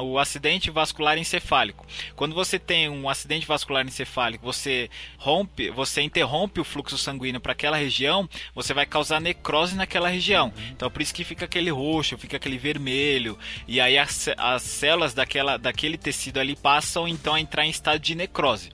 o acidente vascular encefálico. Quando você tem um acidente vascular encefálico, você rompe, você interrompe o fluxo sanguíneo para aquela região, você vai causar necrose naquela região. Uhum. Então, por isso que fica aquele roxo, fica aquele vermelho, e aí as, as células daquela, daquele tecido ali passam então a entrar em estado de necrose.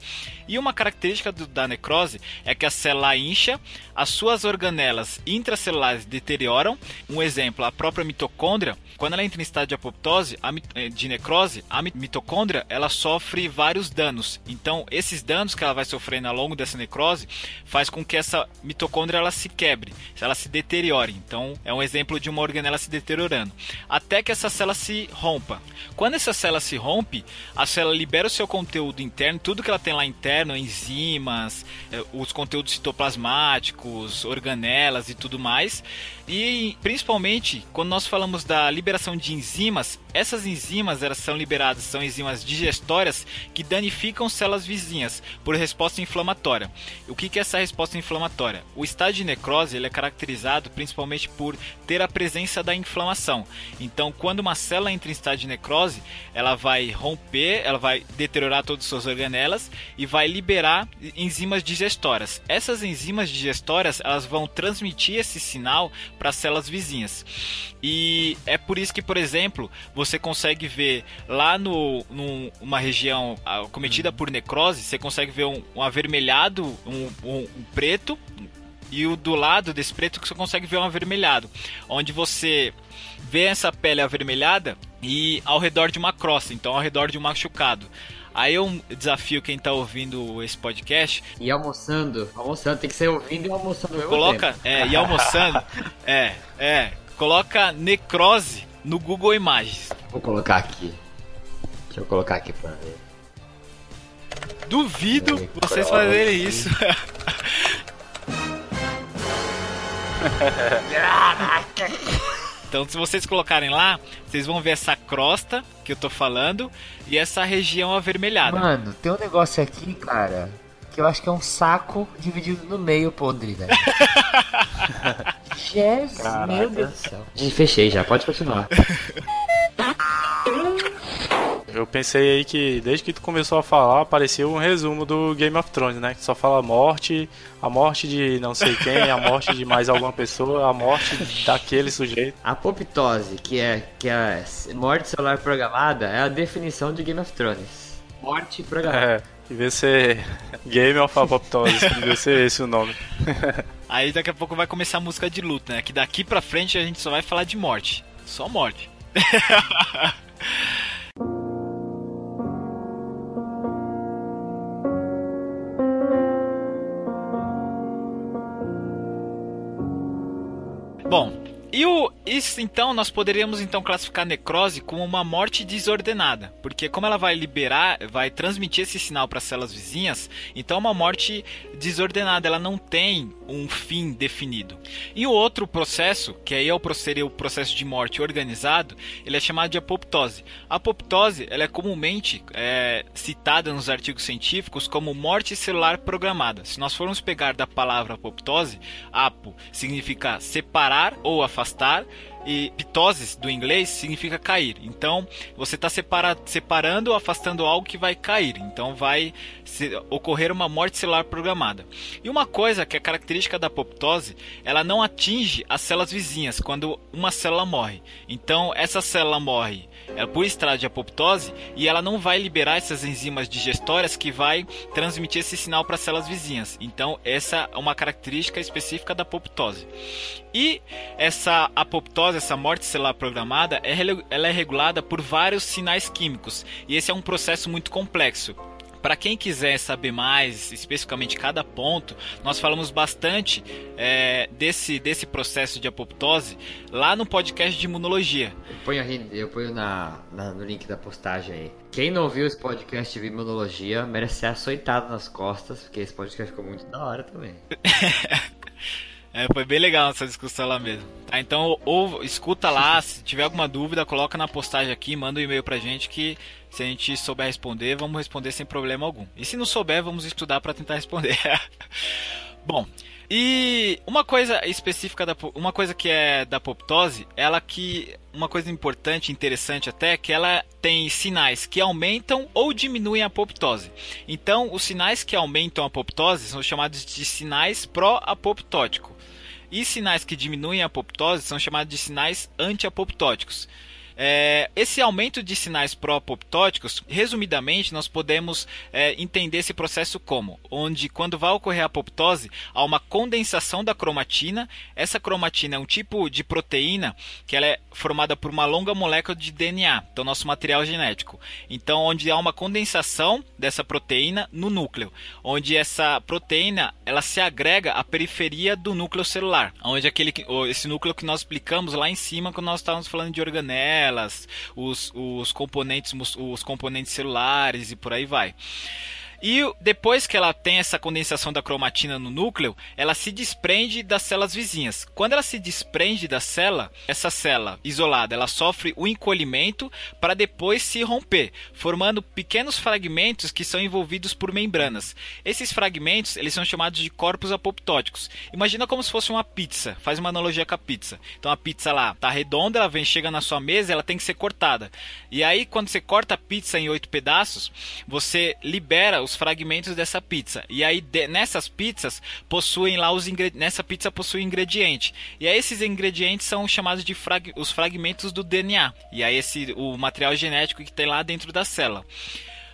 E uma característica do, da necrose é que a célula incha, as suas organelas intracelulares deterioram. Um exemplo, a própria mitocôndria, quando ela entra em estado de apoptose, eh, de necrose, a mitocôndria ela sofre vários danos. Então, esses danos que ela vai sofrendo ao longo dessa necrose faz com que essa mitocôndria ela se quebre, ela se deteriore. Então, é um exemplo de uma organela se deteriorando, até que essa célula se rompa. Quando essa célula se rompe, a célula libera o seu conteúdo interno, tudo que ela tem lá interno, enzimas, eh, os conteúdos citoplasmáticos, organelas e tudo mais. E principalmente quando nós falamos da liberação de enzimas, essas enzimas elas são liberadas, são enzimas digestórias que danificam células vizinhas por resposta inflamatória. O que é essa resposta inflamatória? O estado de necrose ele é caracterizado principalmente por ter a presença da inflamação. Então, quando uma célula entra em estado de necrose, ela vai romper, ela vai deteriorar todas as suas organelas e vai liberar enzimas digestórias. Essas enzimas digestórias elas vão transmitir esse sinal para as células vizinhas. E é por isso que, por exemplo, você consegue ver lá no numa região ah, cometida por necrose, você consegue ver um, um avermelhado, um, um, um preto e o do lado desse preto que você consegue ver um avermelhado, onde você vê essa pele avermelhada e ao redor de uma crosta, então ao redor de um machucado. Aí eu desafio quem tá ouvindo esse podcast. E almoçando. Almoçando, tem que ser ouvindo e almoçando Coloca, é, e almoçando. é, é. Coloca necrose no Google Imagens. Vou colocar aqui. Deixa eu colocar aqui pra ver. Duvido necrose. vocês fazerem isso. Então, se vocês colocarem lá, vocês vão ver essa crosta que eu tô falando e essa região avermelhada. Mano, tem um negócio aqui, cara, que eu acho que é um saco dividido no meio podre, velho. Jesus, meu Deus do céu. E fechei já, pode continuar. Eu pensei aí que desde que tu começou a falar, parecia um resumo do Game of Thrones, né? Que só fala morte, a morte de não sei quem, a morte de mais alguma pessoa, a morte daquele sujeito. A apoptose, que é, que é morte celular programada, é a definição de Game of Thrones. Morte programada. É, devia ser Game of Apoptose, devia ser esse o nome. Aí daqui a pouco vai começar a música de luta, né? Que daqui pra frente a gente só vai falar de morte. Só morte. Bom, e o, isso então nós poderíamos então classificar a necrose como uma morte desordenada, porque como ela vai liberar, vai transmitir esse sinal para as células vizinhas, então é uma morte desordenada, ela não tem um fim definido. E o outro processo, que aí é o, seria o processo de morte organizado, ele é chamado de apoptose. A apoptose ela é comumente é, citada nos artigos científicos como morte celular programada. Se nós formos pegar da palavra apoptose, apo significa separar ou afastar e pitoses do inglês significa cair. Então você está separa, separando ou afastando algo que vai cair. Então vai se, ocorrer uma morte celular programada. E uma coisa que é característica da apoptose, ela não atinge as células vizinhas quando uma célula morre. Então essa célula morre por estrada de apoptose e ela não vai liberar essas enzimas digestórias que vai transmitir esse sinal para as células vizinhas. Então essa é uma característica específica da apoptose. E essa apoptose essa morte celular programada, é ela é regulada por vários sinais químicos, e esse é um processo muito complexo. Para quem quiser saber mais, especificamente cada ponto, nós falamos bastante é, desse, desse processo de apoptose lá no podcast de imunologia. Eu ponho, eu ponho na, na, no link da postagem aí. Quem não ouviu esse podcast de imunologia merece ser açoitado nas costas, porque esse podcast ficou muito da hora também. É, foi bem legal essa discussão lá mesmo. Tá, então, ou escuta lá, se tiver alguma dúvida, coloca na postagem aqui, manda um e-mail pra gente que se a gente souber responder, vamos responder sem problema algum. E se não souber, vamos estudar para tentar responder. Bom, e uma coisa específica da uma coisa que é da apoptose, ela que uma coisa importante, interessante até, que ela tem sinais que aumentam ou diminuem a apoptose. Então, os sinais que aumentam a apoptose são chamados de sinais pró-apoptótico. E sinais que diminuem a apoptose são chamados de sinais anti-apoptóticos. É, esse aumento de sinais pró-apoptóticos, resumidamente, nós podemos é, entender esse processo como, onde quando vai ocorrer a apoptose, há uma condensação da cromatina. Essa cromatina é um tipo de proteína que ela é formada por uma longa molécula de DNA, então nosso material genético. Então, onde há uma condensação dessa proteína no núcleo, onde essa proteína ela se agrega à periferia do núcleo celular, onde aquele esse núcleo que nós explicamos lá em cima quando nós estávamos falando de organela os, os componentes os componentes celulares e por aí vai. E depois que ela tem essa condensação da cromatina no núcleo, ela se desprende das células vizinhas. Quando ela se desprende da célula, essa célula isolada, ela sofre o encolhimento para depois se romper, formando pequenos fragmentos que são envolvidos por membranas. Esses fragmentos, eles são chamados de corpos apoptóticos. Imagina como se fosse uma pizza, faz uma analogia com a pizza. Então a pizza lá tá redonda, ela vem chega na sua mesa, ela tem que ser cortada. E aí quando você corta a pizza em oito pedaços, você libera os fragmentos dessa pizza. E aí de, nessas pizzas possuem lá os nessa pizza possui ingrediente. E aí esses ingredientes são chamados de frag os fragmentos do DNA. E aí esse o material genético que tem lá dentro da célula.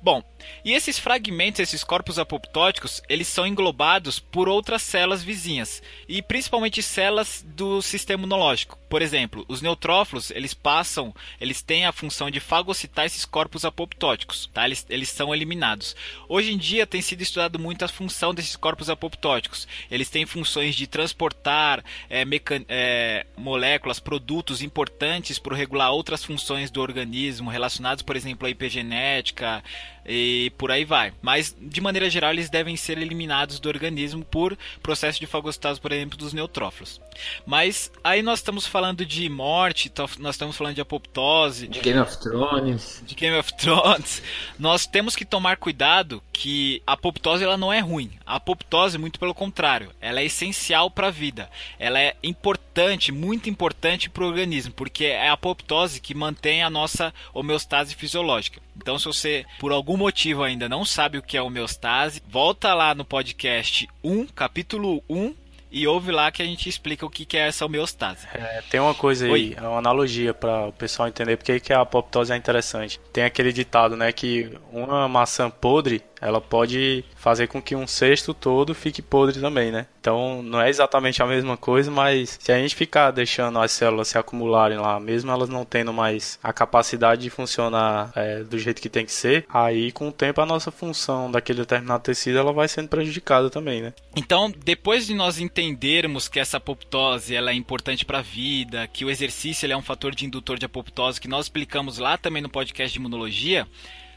Bom, e esses fragmentos, esses corpos apoptóticos, eles são englobados por outras células vizinhas e principalmente células do sistema imunológico. Por exemplo, os neutrófilos, eles passam, eles têm a função de fagocitar esses corpos apoptóticos, tá? Eles, eles são eliminados. Hoje em dia tem sido estudado muito a função desses corpos apoptóticos. Eles têm funções de transportar é, é, moléculas, produtos importantes para regular outras funções do organismo relacionados, por exemplo, à epigenética, e por aí vai. Mas de maneira geral eles devem ser eliminados do organismo por processo de fagocitose, por exemplo, dos neutrófilos. Mas aí nós estamos falando de morte, nós estamos falando de apoptose, de Game of Thrones, de Game of Thrones. Nós temos que tomar cuidado que a apoptose ela não é ruim. A apoptose, muito pelo contrário, ela é essencial para a vida. Ela é importante, muito importante para o organismo, porque é a apoptose que mantém a nossa homeostase fisiológica. Então, se você por algum motivo ainda não sabe o que é homeostase, volta lá no podcast 1, capítulo 1, e ouve lá que a gente explica o que é essa homeostase. É, tem uma coisa aí, Oi. uma analogia para o pessoal entender porque que a apoptose é interessante. Tem aquele ditado, né, que uma maçã podre ela pode fazer com que um cesto todo fique podre também, né? Então não é exatamente a mesma coisa, mas se a gente ficar deixando as células se acumularem lá, mesmo elas não tendo mais a capacidade de funcionar é, do jeito que tem que ser, aí com o tempo a nossa função daquele determinado tecido ela vai sendo prejudicada também, né? Então depois de nós entendermos que essa apoptose ela é importante para a vida, que o exercício é um fator de indutor de apoptose, que nós explicamos lá também no podcast de imunologia,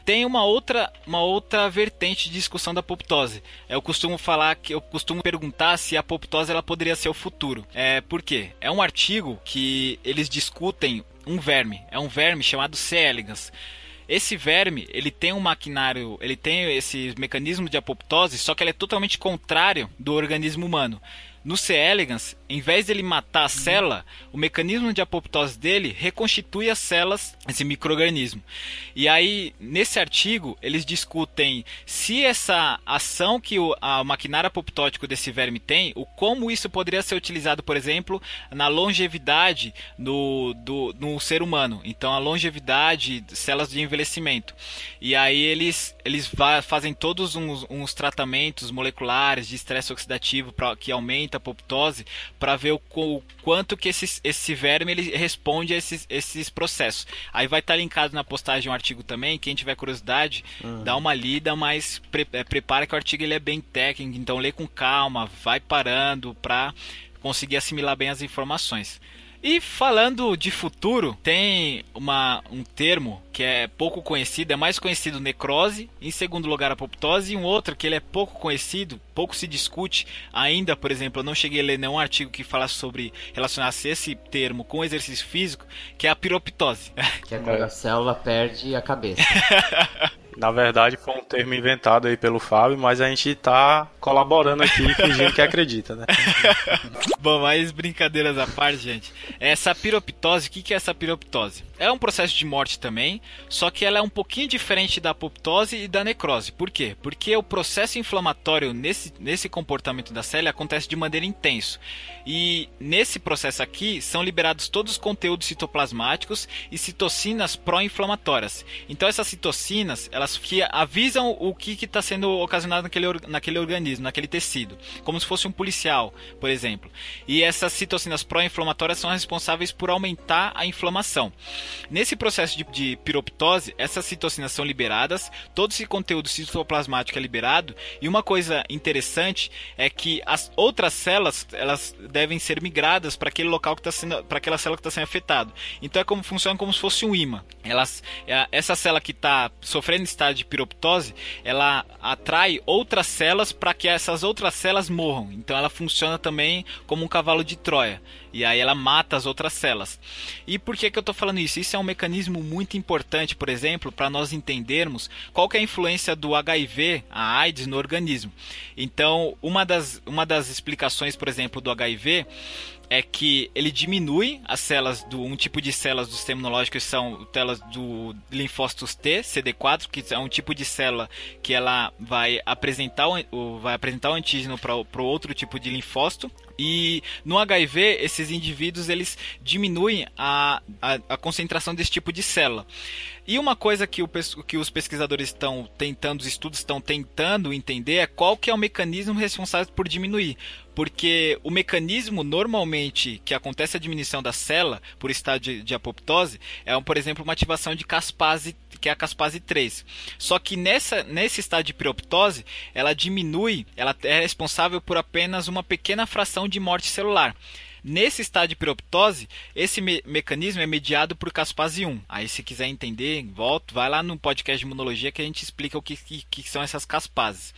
tem uma outra, uma outra vertente de discussão da apoptose. Eu costumo falar que eu costumo perguntar se a apoptose ela poderia ser o futuro. É, por quê? É um artigo que eles discutem um verme. É um verme chamado C. elegans. Esse verme, ele tem um maquinário, ele tem esse mecanismo de apoptose, só que ele é totalmente contrário do organismo humano. No C. elegans, em vez dele matar a célula, o mecanismo de apoptose dele reconstitui as células, esse microorganismo. E aí, nesse artigo, eles discutem se essa ação que o a maquinário apoptótico desse verme tem, o como isso poderia ser utilizado, por exemplo, na longevidade no, do, no ser humano. Então, a longevidade, células de envelhecimento. E aí eles, eles fazem todos uns, uns tratamentos moleculares de estresse oxidativo pra, que aumenta apoptose para ver o, o, quanto que esse, esse verme ele responde a esses, esses processos. Aí vai estar tá linkado na postagem um artigo também, quem tiver curiosidade, uhum. dá uma lida, mas pre, é, prepara que o artigo ele é bem técnico, então lê com calma, vai parando para conseguir assimilar bem as informações. E falando de futuro, tem uma, um termo que é pouco conhecido, é mais conhecido necrose, em segundo lugar apoptose, e um outro que ele é pouco conhecido, pouco se discute ainda, por exemplo, eu não cheguei a ler nenhum artigo que falasse sobre relacionar-se esse termo com exercício físico, que é a piroptose. Que é quando a célula perde a cabeça. Na verdade, foi um termo inventado aí pelo Fábio, mas a gente tá colaborando aqui fingindo que acredita, né? Bom, mas brincadeiras à parte, gente. Essa piroptose, o que, que é essa piroptose? É um processo de morte também, só que ela é um pouquinho diferente da apoptose e da necrose. Por quê? Porque o processo inflamatório nesse, nesse comportamento da célula acontece de maneira intensa. E nesse processo aqui são liberados todos os conteúdos citoplasmáticos e citocinas pró-inflamatórias. Então essas citocinas, elas que avisam o que está sendo ocasionado naquele, naquele organismo, naquele tecido, como se fosse um policial, por exemplo. E essas citocinas pró-inflamatórias são responsáveis por aumentar a inflamação. Nesse processo de, de piroptose, essas citocinas são liberadas, todo esse conteúdo citoplasmático é liberado, e uma coisa interessante é que as outras células elas devem ser migradas para aquele local que está sendo, para aquela célula que está sendo afetada. Então é como funciona como se fosse um imã. Elas, é, essa célula que está sofrendo estado de piroptose, ela atrai outras células para que essas outras células morram. Então ela funciona também como um cavalo de Troia. E aí ela mata as outras células. E por que, que eu estou falando isso? Isso é um mecanismo muito importante, por exemplo, para nós entendermos qual é a influência do HIV, a AIDS, no organismo. Então, uma das, uma das explicações, por exemplo, do HIV é que ele diminui as células do um tipo de células do sistema imunológico que são células do linfócitos T, CD4, que é um tipo de célula que ela vai apresentar o, vai apresentar o antígeno para o outro tipo de linfócito. E no HIV, esses indivíduos eles diminuem a, a, a concentração desse tipo de célula. E uma coisa que, o, que os pesquisadores estão tentando, os estudos estão tentando entender é qual que é o mecanismo responsável por diminuir porque o mecanismo normalmente que acontece a diminuição da célula por estado de, de apoptose é, por exemplo, uma ativação de caspase, que é a caspase 3. Só que nessa, nesse estado de piroptose, ela diminui, ela é responsável por apenas uma pequena fração de morte celular. Nesse estado de piroptose, esse me mecanismo é mediado por caspase 1. Aí, se quiser entender, volta, vai lá no podcast de imunologia que a gente explica o que, que, que são essas caspases.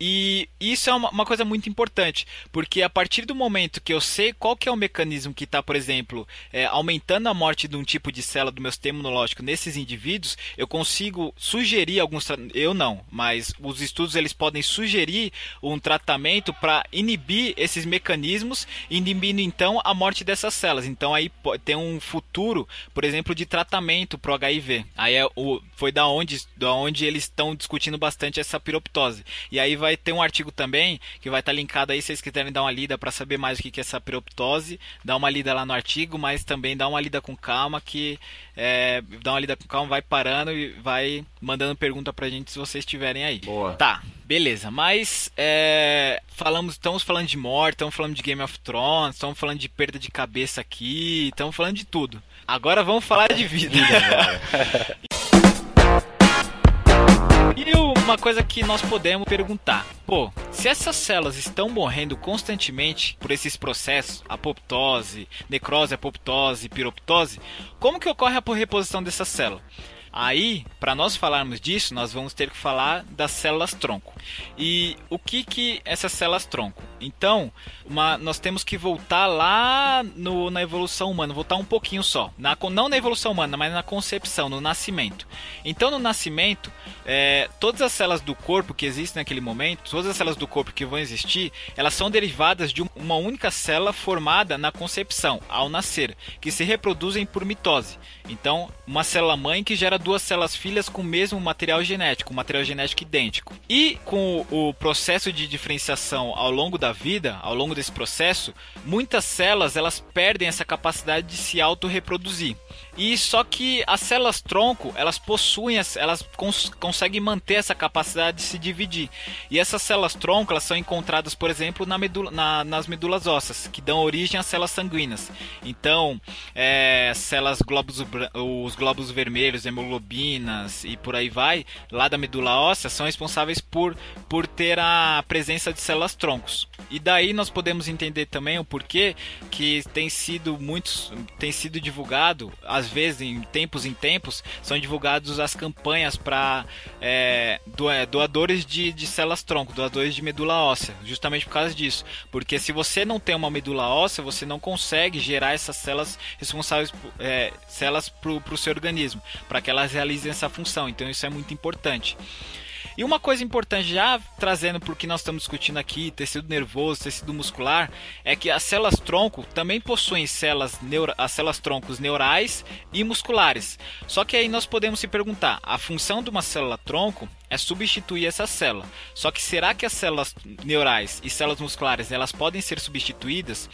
E isso é uma, coisa muito importante, porque a partir do momento que eu sei qual que é o mecanismo que está, por exemplo, é, aumentando a morte de um tipo de célula do meu sistema imunológico nesses indivíduos, eu consigo sugerir alguns eu não, mas os estudos eles podem sugerir um tratamento para inibir esses mecanismos, inibindo então a morte dessas células. Então aí tem um futuro, por exemplo, de tratamento para o HIV. Aí é o, foi da onde, da onde eles estão discutindo bastante essa piroptose. E aí vai vai ter um artigo também que vai estar tá linkado aí se vocês quiserem dar uma lida para saber mais o que é essa perioptose. Dá uma lida lá no artigo, mas também dá uma lida com calma que é, dá uma lida com calma, vai parando e vai mandando pergunta pra gente se vocês estiverem aí. Boa. Tá, beleza. Mas é, falamos, estamos falando de morte, estamos falando de Game of Thrones, estamos falando de perda de cabeça aqui, estamos falando de tudo. Agora vamos falar de vida. E uma coisa que nós podemos perguntar: pô, se essas células estão morrendo constantemente por esses processos, apoptose, necrose, apoptose, piroptose, como que ocorre a reposição dessa célula? Aí, para nós falarmos disso, nós vamos ter que falar das células tronco. E o que que essas células tronco? Então, uma, nós temos que voltar lá no, na evolução humana, voltar um pouquinho só. Na, não na evolução humana, mas na concepção, no nascimento. Então, no nascimento, é, todas as células do corpo que existem naquele momento, todas as células do corpo que vão existir, elas são derivadas de uma única célula formada na concepção, ao nascer, que se reproduzem por mitose. Então, uma célula mãe que gera duas células filhas com o mesmo material genético, um material genético idêntico. E com o processo de diferenciação ao longo da da vida, ao longo desse processo, muitas células elas perdem essa capacidade de se autorreproduzir. E só que as células tronco, elas possuem, elas cons conseguem manter essa capacidade de se dividir. E essas células tronco, elas são encontradas, por exemplo, na medula, na, nas medulas ósseas, que dão origem às células sanguíneas. Então, é, células glóbulos, os glóbulos vermelhos, hemoglobinas e por aí vai, lá da medula óssea, são responsáveis por, por ter a presença de células troncos. E daí nós podemos entender também o porquê que tem sido muitos, tem sido divulgado às vezes, em tempos em tempos, são divulgados as campanhas para é, é, doadores de, de células tronco, doadores de medula óssea, justamente por causa disso. Porque se você não tem uma medula óssea, você não consegue gerar essas células responsáveis, é, células para o seu organismo, para que elas realizem essa função. Então isso é muito importante. E uma coisa importante, já trazendo para o que nós estamos discutindo aqui, tecido nervoso, tecido muscular, é que as células tronco também possuem células neuro, as células troncos neurais e musculares. Só que aí nós podemos se perguntar, a função de uma célula tronco é substituir essa célula. Só que será que as células neurais e células musculares elas podem ser substituídas?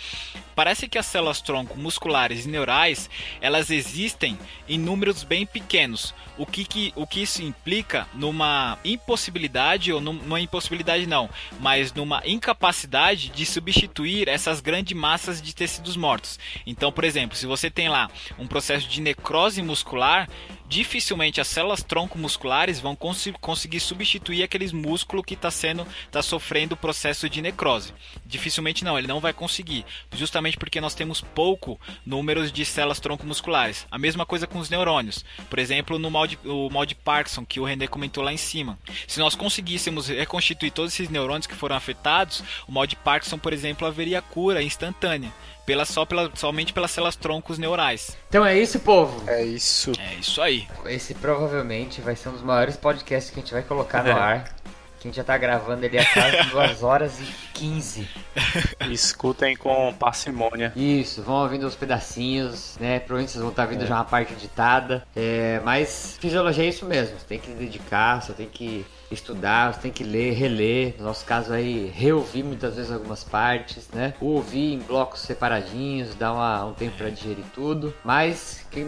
Parece que as células tronco musculares e neurais elas existem em números bem pequenos. O que, que, o que isso implica numa impossibilidade ou numa impossibilidade não, mas numa incapacidade de substituir essas grandes massas de tecidos mortos. Então, por exemplo, se você tem lá um processo de necrose muscular, dificilmente as células tronco musculares vão cons conseguir substituir aqueles músculos que está sendo está sofrendo o processo de necrose. Dificilmente não, ele não vai conseguir, justamente porque nós temos pouco números de células tronco musculares. A mesma coisa com os neurônios. Por exemplo, no mal de, o mal de Parkinson que o René comentou lá em cima. Se nós conseguíssemos reconstituir todos esses neurônios que foram afetados, o mal de Parkinson, por exemplo, haveria cura instantânea pela, só pela, somente pelas células troncos neurais. Então é isso, povo. É isso. É isso aí. Esse provavelmente vai ser um dos maiores podcasts que a gente vai colocar no é. ar. Que a gente já tá gravando ele há quase 2 horas e 15. Escutem com parcimônia. Isso, vão ouvindo os pedacinhos, né? Provavelmente vocês vão estar tá vendo é. já uma parte editada. É, mas fisiologia é isso mesmo. Você tem que dedicar, você tem que estudar, você tem que ler, reler. No nosso caso aí, reouvir muitas vezes algumas partes, né? Ouvir em blocos separadinhos, dar uma, um tempo para digerir tudo. Mas que,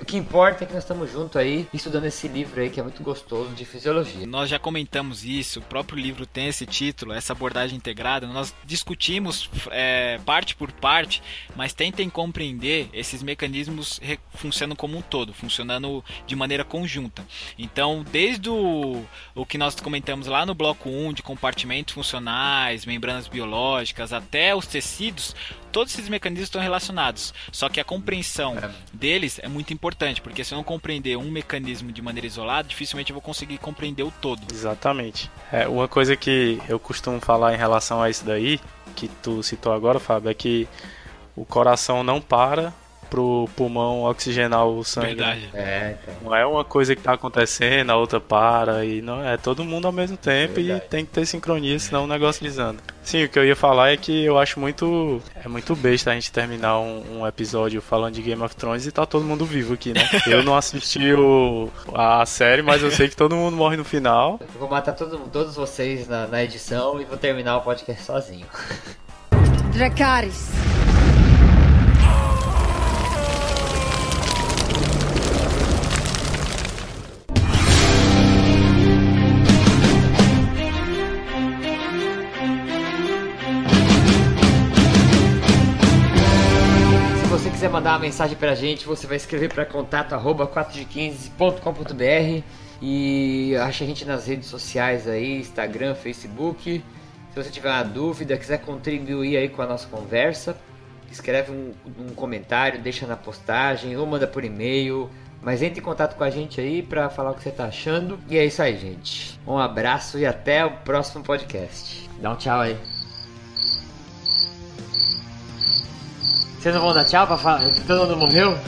o que importa é que nós estamos juntos aí, estudando esse livro aí que é muito gostoso de fisiologia. Nós já comentamos isso, o próprio livro tem esse título, essa abordagem integrada. Nós discutimos é, parte por parte, mas tentem compreender esses mecanismos funcionando como um todo, funcionando de maneira conjunta. Então, desde o, o que nós comentamos lá no bloco 1 de compartimentos funcionais, membranas biológicas, até os tecidos, todos esses mecanismos estão relacionados. Só que a compreensão é. deles é muito importante, porque se eu não compreender um mecanismo de maneira isolada, dificilmente eu vou conseguir compreender o todo. Exatamente. É, uma coisa que eu costumo falar em relação a isso daí, que tu citou agora, Fábio, é que o coração não para pro pulmão oxigenar o sangue. Né? Verdade. É, então. Não é uma coisa que tá acontecendo, a outra para, e não é todo mundo ao mesmo tempo Verdade. e tem que ter sincronia, senão o negócio desanda. Sim, o que eu ia falar é que eu acho muito. É muito besta a gente terminar um, um, episódio falando de Game of Thrones e tá todo mundo vivo aqui, né? Eu não assisti o, a série, mas eu sei que todo mundo morre no final. Eu vou matar todo, todos vocês na, na edição e vou terminar o podcast sozinho. Dracarys. Mandar uma mensagem pra gente, você vai escrever para contato arroba 4de15.com.br e acha a gente nas redes sociais aí, Instagram, Facebook. Se você tiver uma dúvida, quiser contribuir aí com a nossa conversa, escreve um, um comentário, deixa na postagem ou manda por e-mail. Mas entre em contato com a gente aí para falar o que você tá achando. E é isso aí, gente. Um abraço e até o próximo podcast. Dá um tchau aí. Vocês não vão dar tchau pra falar que todo mundo morreu?